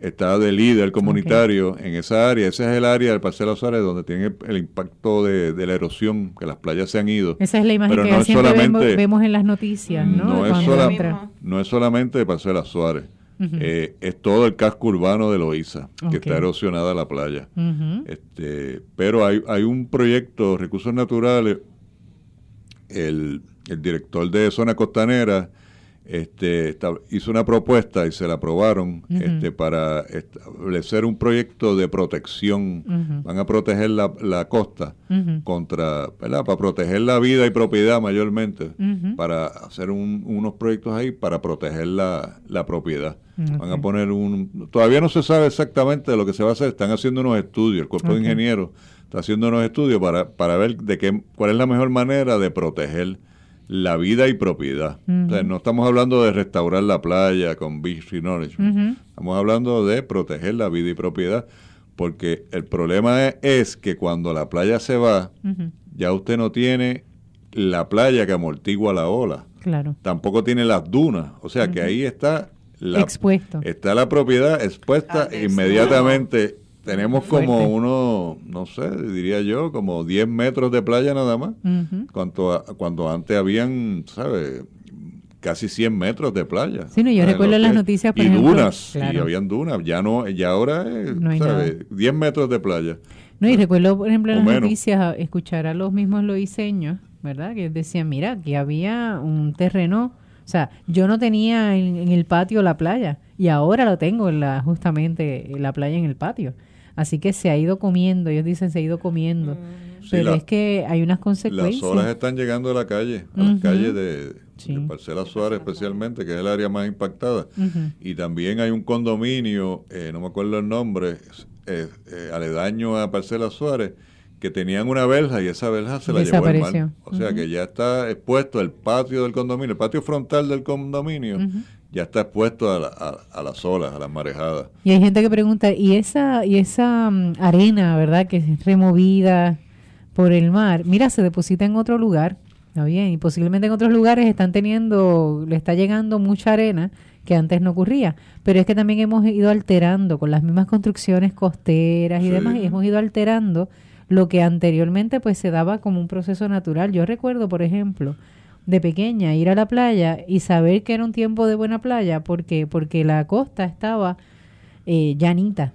está de líder comunitario en esa área. Ese es el área del Parcelo Suárez donde tiene el impacto de, la erosión, que las playas se han ido. Esa es la imagen que siempre vemos, en las noticias, ¿no? No es, no es solamente de Parcela Suárez. eh, es todo el casco urbano de Loíza, que está erosionada la playa. este, pero hay, hay un proyecto, Recursos Naturales, el, el director de Zona Costanera este, hizo una propuesta y se la aprobaron este, para establecer un proyecto de protección. Van a proteger la, la costa contra, ¿verdad? Para proteger la vida y propiedad mayormente, para hacer unos proyectos ahí para proteger la, la propiedad. Van a poner un... Todavía no se sabe exactamente de lo que se va a hacer, están haciendo unos estudios, el cuerpo de ingenieros está haciendo unos estudios para, para ver de qué, cuál es la mejor manera de proteger la vida y propiedad. no estamos hablando de restaurar la playa con beach renourishment. Estamos hablando de proteger la vida y propiedad. Porque el problema es, que cuando la playa se va, ya usted no tiene la playa que amortigua la ola. Claro. Tampoco tiene las dunas. O sea que ahí está la, Expuesto. Está la propiedad expuesta ah, inmediatamente tenemos como uno, no sé, diría yo, como 10 metros de playa nada más. cuando, cuando antes habían, ¿sabes? Casi 100 metros de playa. Sí, no, yo recuerdo las noticias, por Y dunas, y habían dunas. Ya no, ya ahora es, ¿sabes? 10 metros de playa. No, y recuerdo, por ejemplo, en las noticias, escuchar a los mismos loiseños, ¿verdad? Que decían, mira, que había un terreno, o sea, yo no tenía en, en el patio la playa, y ahora lo tengo en la, justamente en la playa en el patio. Así que se ha ido comiendo, ellos dicen se ha ido comiendo. Mm. pero es que hay unas consecuencias. Las olas están llegando a la calle, a las calles de, Parcela Suárez especialmente, que es el área más impactada. Y también hay un condominio, eh, no me acuerdo el nombre, eh, eh, aledaño a Parcela Suárez, que tenían una verja y esa verja se la llevó el mar. O sea que ya está expuesto el patio del condominio, el patio frontal del condominio, ya está expuesto a, las olas, a las marejadas. Y hay gente que pregunta, ¿y esa, y esa mm, arena, verdad, que es removida por el mar, mira, se deposita en otro lugar, está bien, y posiblemente en otros lugares están teniendo, le está llegando mucha arena que antes no ocurría, pero es que también hemos ido alterando con las mismas construcciones costeras y demás, y hemos ido alterando lo que anteriormente pues se daba como un proceso natural. Yo recuerdo, por ejemplo, de pequeña ir a la playa y saber que era un tiempo de buena playa porque porque la costa estaba eh, llanita.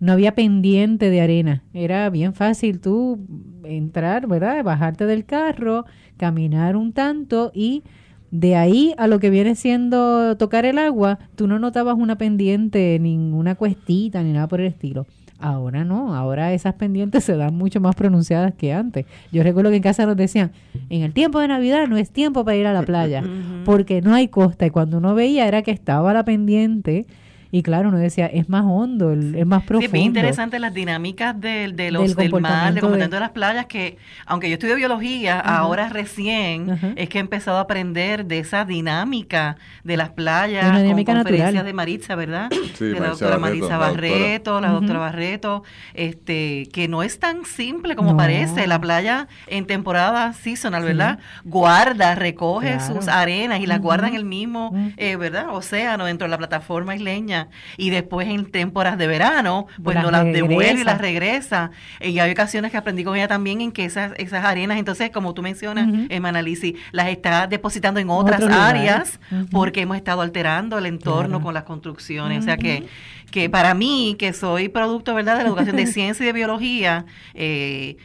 No había pendiente de arena. Era bien fácil tú entrar verdad bajarte del carro caminar un tanto y de ahí a lo que viene siendo tocar el agua tú no notabas una pendiente ninguna cuestita ni nada por el estilo Ahora no, ahora esas pendientes se dan mucho más pronunciadas que antes. Yo recuerdo que en casa nos decían, en el tiempo de Navidad no es tiempo para ir a la playa, <laughs> porque no hay costa. Y cuando uno veía era que estaba la pendiente y claro, uno decía, es más hondo, es más profundo. Sí, es interesante las dinámicas de, de los, del, mar, del comportamiento de... las playas, que aunque yo estudio biología, ahora recién es que he empezado a aprender de esa dinámica de las playas, una dinámica con conferencias de Maritza, ¿verdad? Sí, de la doctora Maritza Barreto, la doctora, Barreto, este, que no es tan simple como parece. La playa en temporada seasonal, ¿verdad? Guarda, recoge sus arenas y las guarda en el mismo, eh, ¿verdad? Océano, dentro de la plataforma isleña y después en temporadas de verano, pues no las devuelve y las regresa. Y hay ocasiones que aprendí con ella también en que esas, esas arenas, entonces, como tú mencionas, en Manalisi, las está depositando en otras áreas porque hemos estado alterando el entorno con las construcciones. O sea que que para mí, que soy producto, ¿verdad?, de la educación de <laughs> ciencia y de biología, eh,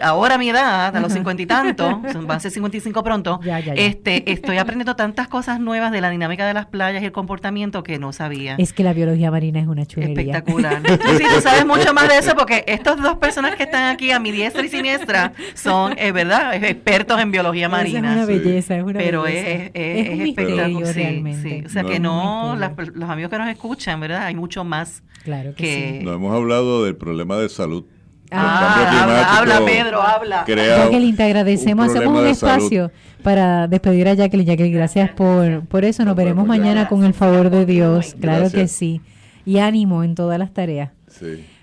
ahora a mi edad, a los cincuenta y tantos, <laughs> van a ser 55 pronto, este, estoy aprendiendo tantas cosas nuevas de la dinámica de las playas y el comportamiento que no sabía. Es que la biología marina es una chulería. Espectacular. <laughs> sí, tú sabes mucho más de eso porque estas dos personas que están aquí a mi diestra y siniestra son, es verdad, expertos en biología marina. Es una belleza, es una Pero belleza. es, es, es, espectacular. Sí, O sea que no, los amigos que nos escuchan, ¿verdad? Hay mucho más claro que, Sí. No hemos hablado del problema de salud Ah, habla, Pedro, habla. Jacqueline, te agradecemos. Hacemos un espacio para despedir a Jacqueline. Jacqueline, gracias por, por eso. Nos veremos mañana con el favor de Dios. Claro que sí. Y ánimo en todas las tareas.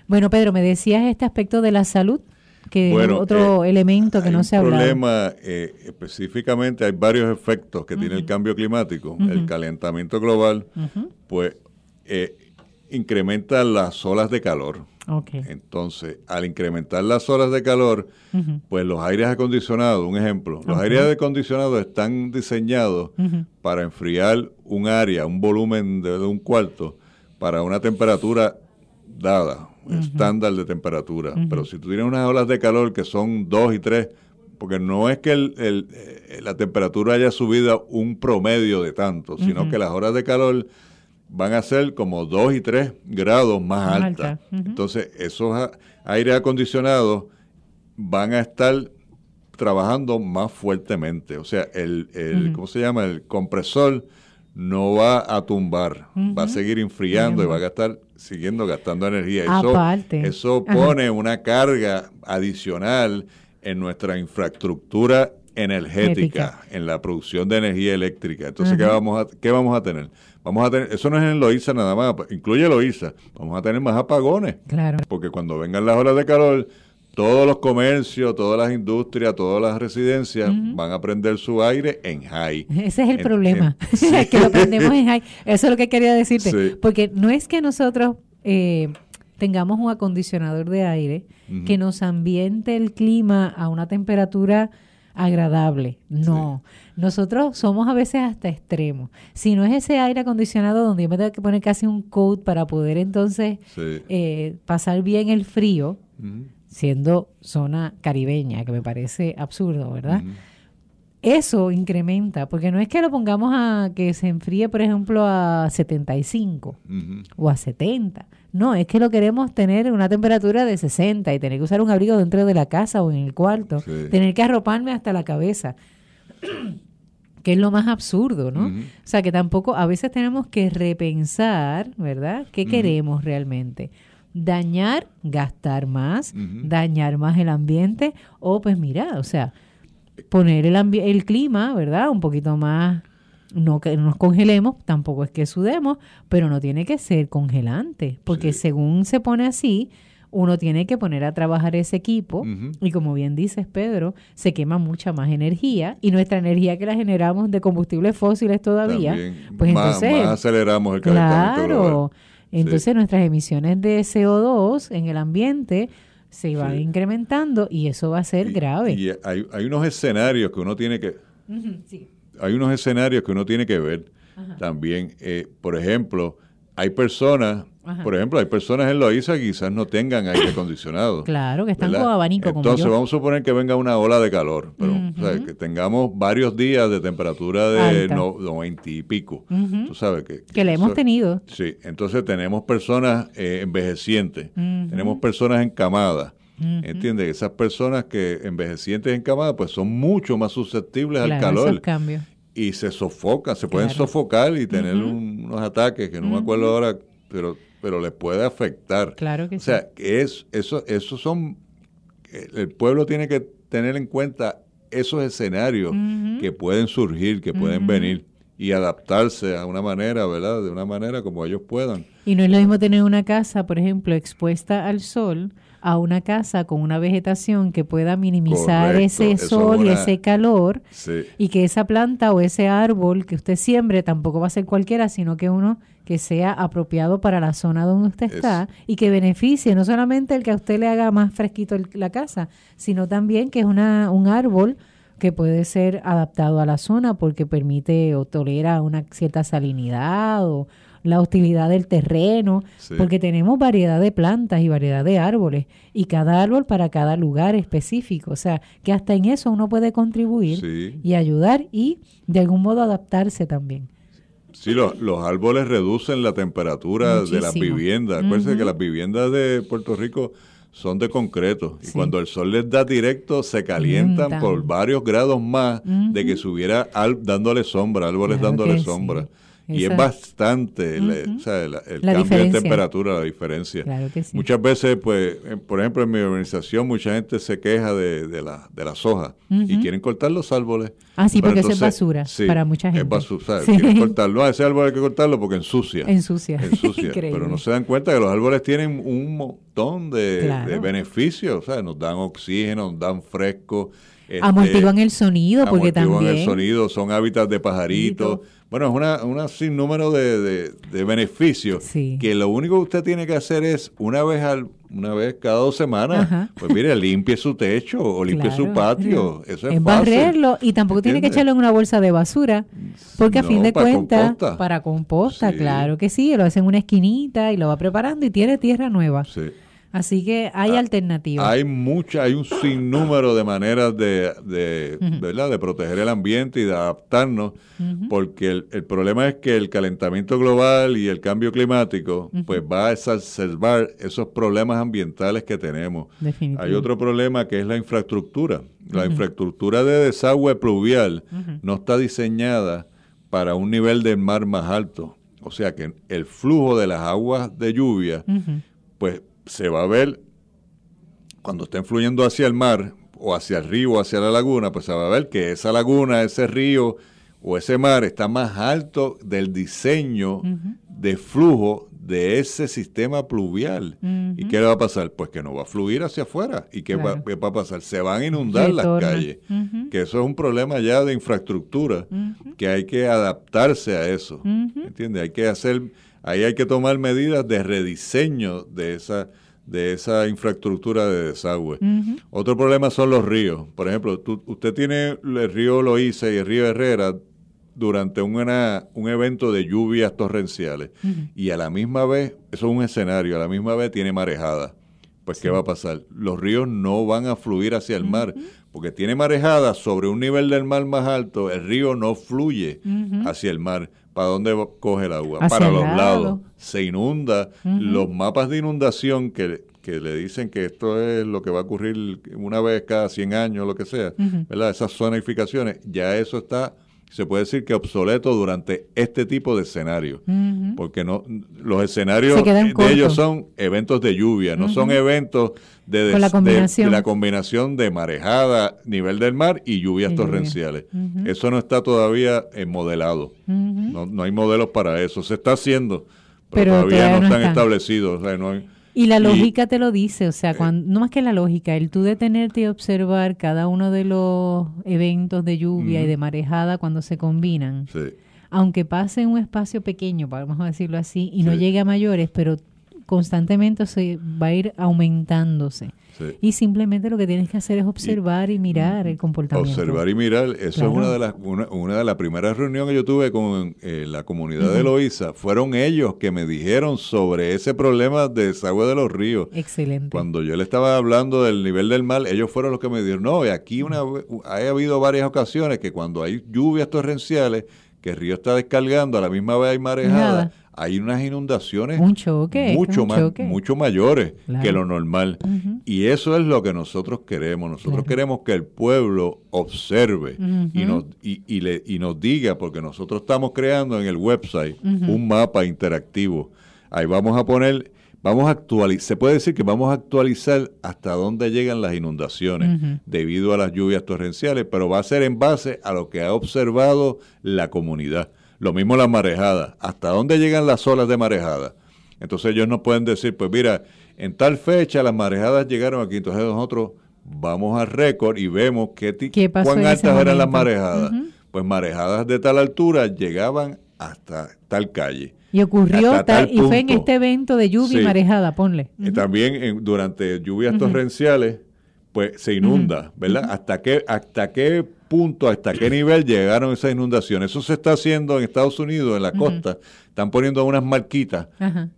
Bueno, Pedro, me decías este aspecto de la salud, que es otro eh, elemento que no se ha hablado. El problema, eh, específicamente, hay varios efectos que tiene el cambio climático. El calentamiento global, pues, eh, incrementa las olas de calor Entonces, al incrementar las horas de calor, pues los aires acondicionados, un ejemplo, los aires acondicionados están diseñados para enfriar un área, un volumen de, un cuarto, para una temperatura dada, estándar de temperatura. Pero si tú tienes unas olas de calor que son 2 y 3, porque no es que el, eh, la temperatura haya subido un promedio de tanto, sino que las horas de calor van a ser como 2 y 3 grados más, altas. Entonces, esos aires acondicionados van a estar trabajando más fuertemente. O sea, el, el ¿cómo se llama? El compresor no va a tumbar, va a seguir enfriando y va a estar siguiendo gastando energía. Eso, eso pone una carga adicional en nuestra infraestructura energética, en la producción de energía eléctrica. Entonces, ¿qué, vamos a, ¿qué vamos a tener? Vamos a tener, eso no es en Loíza nada más, incluye Loíza, vamos a tener más apagones. Claro. Porque cuando vengan las horas de calor, todos los comercios, todas las industrias, todas las residencias van a prender su aire en high. Ese es el problema, <laughs> que lo prendemos en high. Eso es lo que quería decirte. Porque no es que nosotros eh, tengamos un acondicionador de aire que nos ambiente el clima a una temperatura agradable. No, nosotros somos a veces hasta extremos. Si no es ese aire acondicionado donde yo me tengo que poner casi un coat para poder entonces eh, pasar bien el frío, siendo zona caribeña, que me parece absurdo, ¿verdad? Eso incrementa, porque no es que lo pongamos a que se enfríe, por ejemplo, a 75 o a 70. No, es que lo queremos tener en una temperatura de 60 y tener que usar un abrigo dentro de la casa o en el cuarto. Tener que arroparme hasta la cabeza. <clears throat> que es lo más absurdo, ¿no? O sea, que tampoco, a veces tenemos que repensar, ¿verdad? ¿Qué queremos realmente? Dañar, gastar más, dañar más el ambiente, o pues mira, o sea, poner el, el clima, ¿verdad? Un poquito más no que nos congelemos, tampoco es que sudemos, pero no tiene que ser congelante, porque según se pone así, uno tiene que poner a trabajar ese equipo y como bien dices Pedro, se quema mucha más energía y nuestra energía que la generamos de combustibles fósiles todavía, pues entonces aceleramos el calentamiento Claro. Entonces nuestras emisiones de CO2 en el ambiente se van incrementando y eso va a ser grave. Y hay, hay unos escenarios que uno tiene que sí hay unos escenarios que uno tiene que ver también. Eh, por ejemplo, hay personas, por ejemplo, hay personas en Loíza que quizás no tengan aire acondicionado. Claro, que están con abanico Entonces, vamos a suponer que venga una ola de calor, pero que tengamos varios días de temperatura de 90 y pico. Tú sabes que... Que le hemos tenido. Sí, entonces tenemos personas eh, envejecientes, tenemos personas encamadas. ¿Entiendes? Esas personas que envejecientes en camada, pues son mucho más susceptibles al calor. Y se sofocan, se pueden sofocar y tener unos ataques que no me acuerdo ahora, pero pero les puede afectar. Claro que o sea, que es, eso, eso son, el pueblo tiene que tener en cuenta esos escenarios que pueden surgir, que pueden venir y adaptarse a una manera, ¿verdad? De una manera como ellos puedan. Y no es lo mismo tener una casa, por ejemplo, expuesta al sol, a una casa con una vegetación que pueda minimizar ese sol y ese calor y que esa planta o ese árbol que usted siembre tampoco va a ser cualquiera, sino que uno que sea apropiado para la zona donde usted está y que beneficie no solamente el que a usted le haga más fresquito la casa, sino también que es una, un árbol que puede ser adaptado a la zona porque permite o tolera una cierta salinidad o, la hostilidad del terreno, porque tenemos variedad de plantas y variedad de árboles, y cada árbol para cada lugar específico. O sea, que hasta en eso uno puede contribuir y ayudar y de algún modo adaptarse también. Sí, los, árboles reducen la temperatura de las viviendas. Acuérdense que las viviendas de Puerto Rico son de concreto y cuando el sol les da directo se calientan por varios grados más de que se hubiera dándole sombra, árboles dándole sombra. Y es bastante el, cambio de temperatura, la diferencia. Muchas veces, pues, por ejemplo, en mi organización, mucha gente se queja de, de, la, de la soja y quieren cortar los árboles. Ah, sí, porque eso es basura para mucha gente. Es basura, quieren cortarlo. Ah, ese árbol hay que cortarlo porque ensucia. Ensucia. <laughs> Ensucia. pero no se dan cuenta que los árboles tienen un montón de, de beneficios. O sea, nos dan oxígeno, nos dan fresco Este, amortiguan el sonido, porque también. el sonido, son hábitats de pajaritos. Bueno, es una, una sinnúmero de, de, beneficios que lo único que usted tiene que hacer es una vez al una vez cada dos semanas, pues mire, limpie su techo o limpie su patio. Eso es, es barrerlo y tampoco tiene que echarlo en una bolsa de basura, porque a fin de cuentas, para composta, claro que sí, lo hace en una esquinita y lo va preparando y tiene tierra nueva. Sí. Así que hay ah, alternativas. Hay mucha, hay un sinnúmero de maneras de, de, ¿verdad? de proteger el ambiente y de adaptarnos, porque el, el, problema es que el calentamiento global y el cambio climático pues va a exacerbar esos problemas ambientales que tenemos. Hay otro problema que es la infraestructura. La infraestructura de desagüe pluvial no está diseñada para un nivel del mar más alto. O sea que el flujo de las aguas de lluvia, pues se va a ver cuando estén fluyendo hacia el mar o hacia el río o hacia la laguna, pues se va a ver que esa laguna, ese río o ese mar está más alto del diseño de flujo de ese sistema pluvial. ¿Y qué le va a pasar? Pues que no va a fluir hacia afuera. ¿Y qué, va, a pasar? Se van a inundar las calles. Que eso es un problema ya de infraestructura, que hay que adaptarse a eso. ¿Entiendes? Hay que hacer ahí hay que tomar medidas de rediseño de esa de esa infraestructura de desagüe. Otro problema son los ríos. Por ejemplo, usted tiene el río Loíza y el río Herrera durante una, un evento de lluvias torrenciales y a la misma vez, eso es un escenario, a la misma vez tiene marejada. Pues, ¿qué va a pasar? Los ríos no van a fluir hacia el mar, porque tiene marejada sobre un nivel del mar más alto, el río no fluye hacia el mar. ¿Para dónde coge el agua? Para los lados. Se inunda. Los mapas de inundación que, le dicen que esto es lo que va a ocurrir una vez cada 100 años, lo que sea, ¿verdad? Esas zonificaciones, ya eso está se puede decir que obsoleto durante este tipo de escenarios, porque no los escenarios de ellos son eventos de lluvia, no son eventos de, la combinación. de, marejada, nivel del mar y lluvias torrenciales. Eso no está todavía eh, modelado, no, no, hay modelos para eso, se está haciendo, pero, todavía, no, están establecidos. Y la lógica te lo dice, o sea, cuando, no más que la lógica, el tú detenerte y observar cada uno de los eventos de lluvia y de marejada cuando se combinan. Aunque pase en un espacio pequeño, vamos a decirlo así, y no llegue a mayores, pero constantemente se va a ir aumentándose. Y simplemente lo que tienes que hacer es observar y, mirar el comportamiento. Observar y mirar, eso es una de las una, de las primeras reuniones que yo tuve con eh, la comunidad de Loíza. Fueron ellos que me dijeron sobre ese problema de desagüe de los ríos. Excelente. Cuando yo le estaba hablando del nivel del mar, ellos fueron los que me dijeron, no, aquí una, ha habido varias ocasiones que cuando hay lluvias torrenciales, que el río está descargando, a la misma vez hay marejada hay unas inundaciones mucho, más, mucho mayores que lo normal. Y eso es lo que nosotros queremos. Nosotros queremos que el pueblo observe y, nos, y, le, y nos diga, porque nosotros estamos creando en el website un mapa interactivo. Ahí vamos a poner, vamos a actualizar, se puede decir que vamos a actualizar hasta dónde llegan las inundaciones debido a las lluvias torrenciales, pero va a ser en base a lo que ha observado la comunidad. Lo mismo las marejadas. ¿Hasta dónde llegan las olas de marejada? Entonces ellos no pueden decir, pues mira, en tal fecha las marejadas llegaron aquí. Entonces nosotros vamos al récord y vemos qué, ¿Qué cuán altas eran las marejadas. Pues marejadas de tal altura llegaban hasta tal calle. Y ocurrió tal, y fue en este evento de lluvia y marejada, ponle. Y también durante lluvias torrenciales, pues se inunda, ¿verdad? ¿Hasta qué, hasta qué punto, hasta qué nivel llegaron esas inundaciones? Eso se está haciendo en Estados Unidos, en la costa. Están poniendo unas marquitas.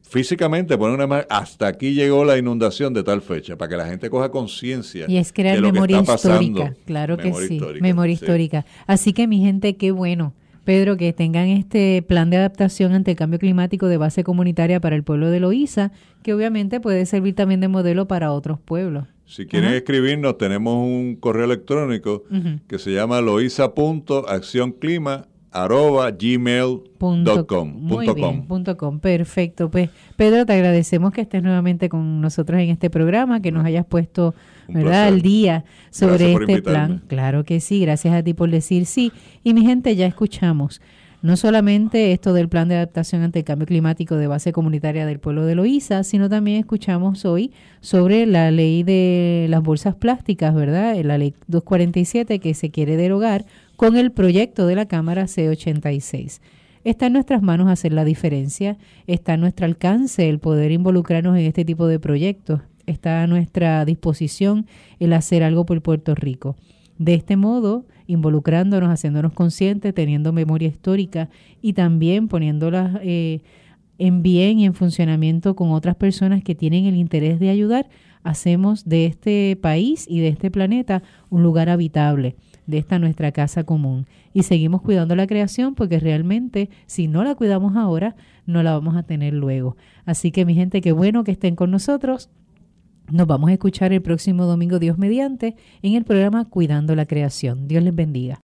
Físicamente ponen una mar hasta aquí llegó la inundación de tal fecha, para que la gente coja conciencia. Y es crear memoria histórica. Claro que sí, memoria histórica. Así que mi gente, qué bueno. Pedro, que tengan este plan de adaptación ante el cambio climático de base comunitaria para el pueblo de Loíza, que obviamente puede servir también de modelo para otros pueblos. Si quieren escribirnos, tenemos un correo electrónico que se llama loisa.accionclima.gmail.com. Muy bien, com. Perfecto. Pues, Pedro, te agradecemos que estés nuevamente con nosotros en este programa, que nos hayas puesto ¿verdad? al día sobre este plan. Claro que sí, gracias a ti por decir sí. Y mi gente, ya escuchamos No solamente esto del plan de adaptación ante el cambio climático de base comunitaria del pueblo de Loíza, sino también escuchamos hoy sobre la ley de las bolsas plásticas, ¿verdad? La ley 247 que se quiere derogar con el proyecto de la Cámara C86. Está en nuestras manos hacer la diferencia, está a nuestro alcance el poder involucrarnos en este tipo de proyectos, está a nuestra disposición el hacer algo por Puerto Rico. De este modo, involucrándonos, haciéndonos conscientes, teniendo memoria histórica y también poniéndolas eh, en bien y en funcionamiento con otras personas que tienen el interés de ayudar, hacemos de este país y de este planeta un lugar habitable, de esta nuestra casa común. Y seguimos cuidando la creación porque realmente si no la cuidamos ahora, no la vamos a tener luego. Así que mi gente, qué bueno que estén con nosotros. Nos vamos a escuchar el próximo domingo, Dios mediante, en el programa Cuidando la Creación. Dios les bendiga.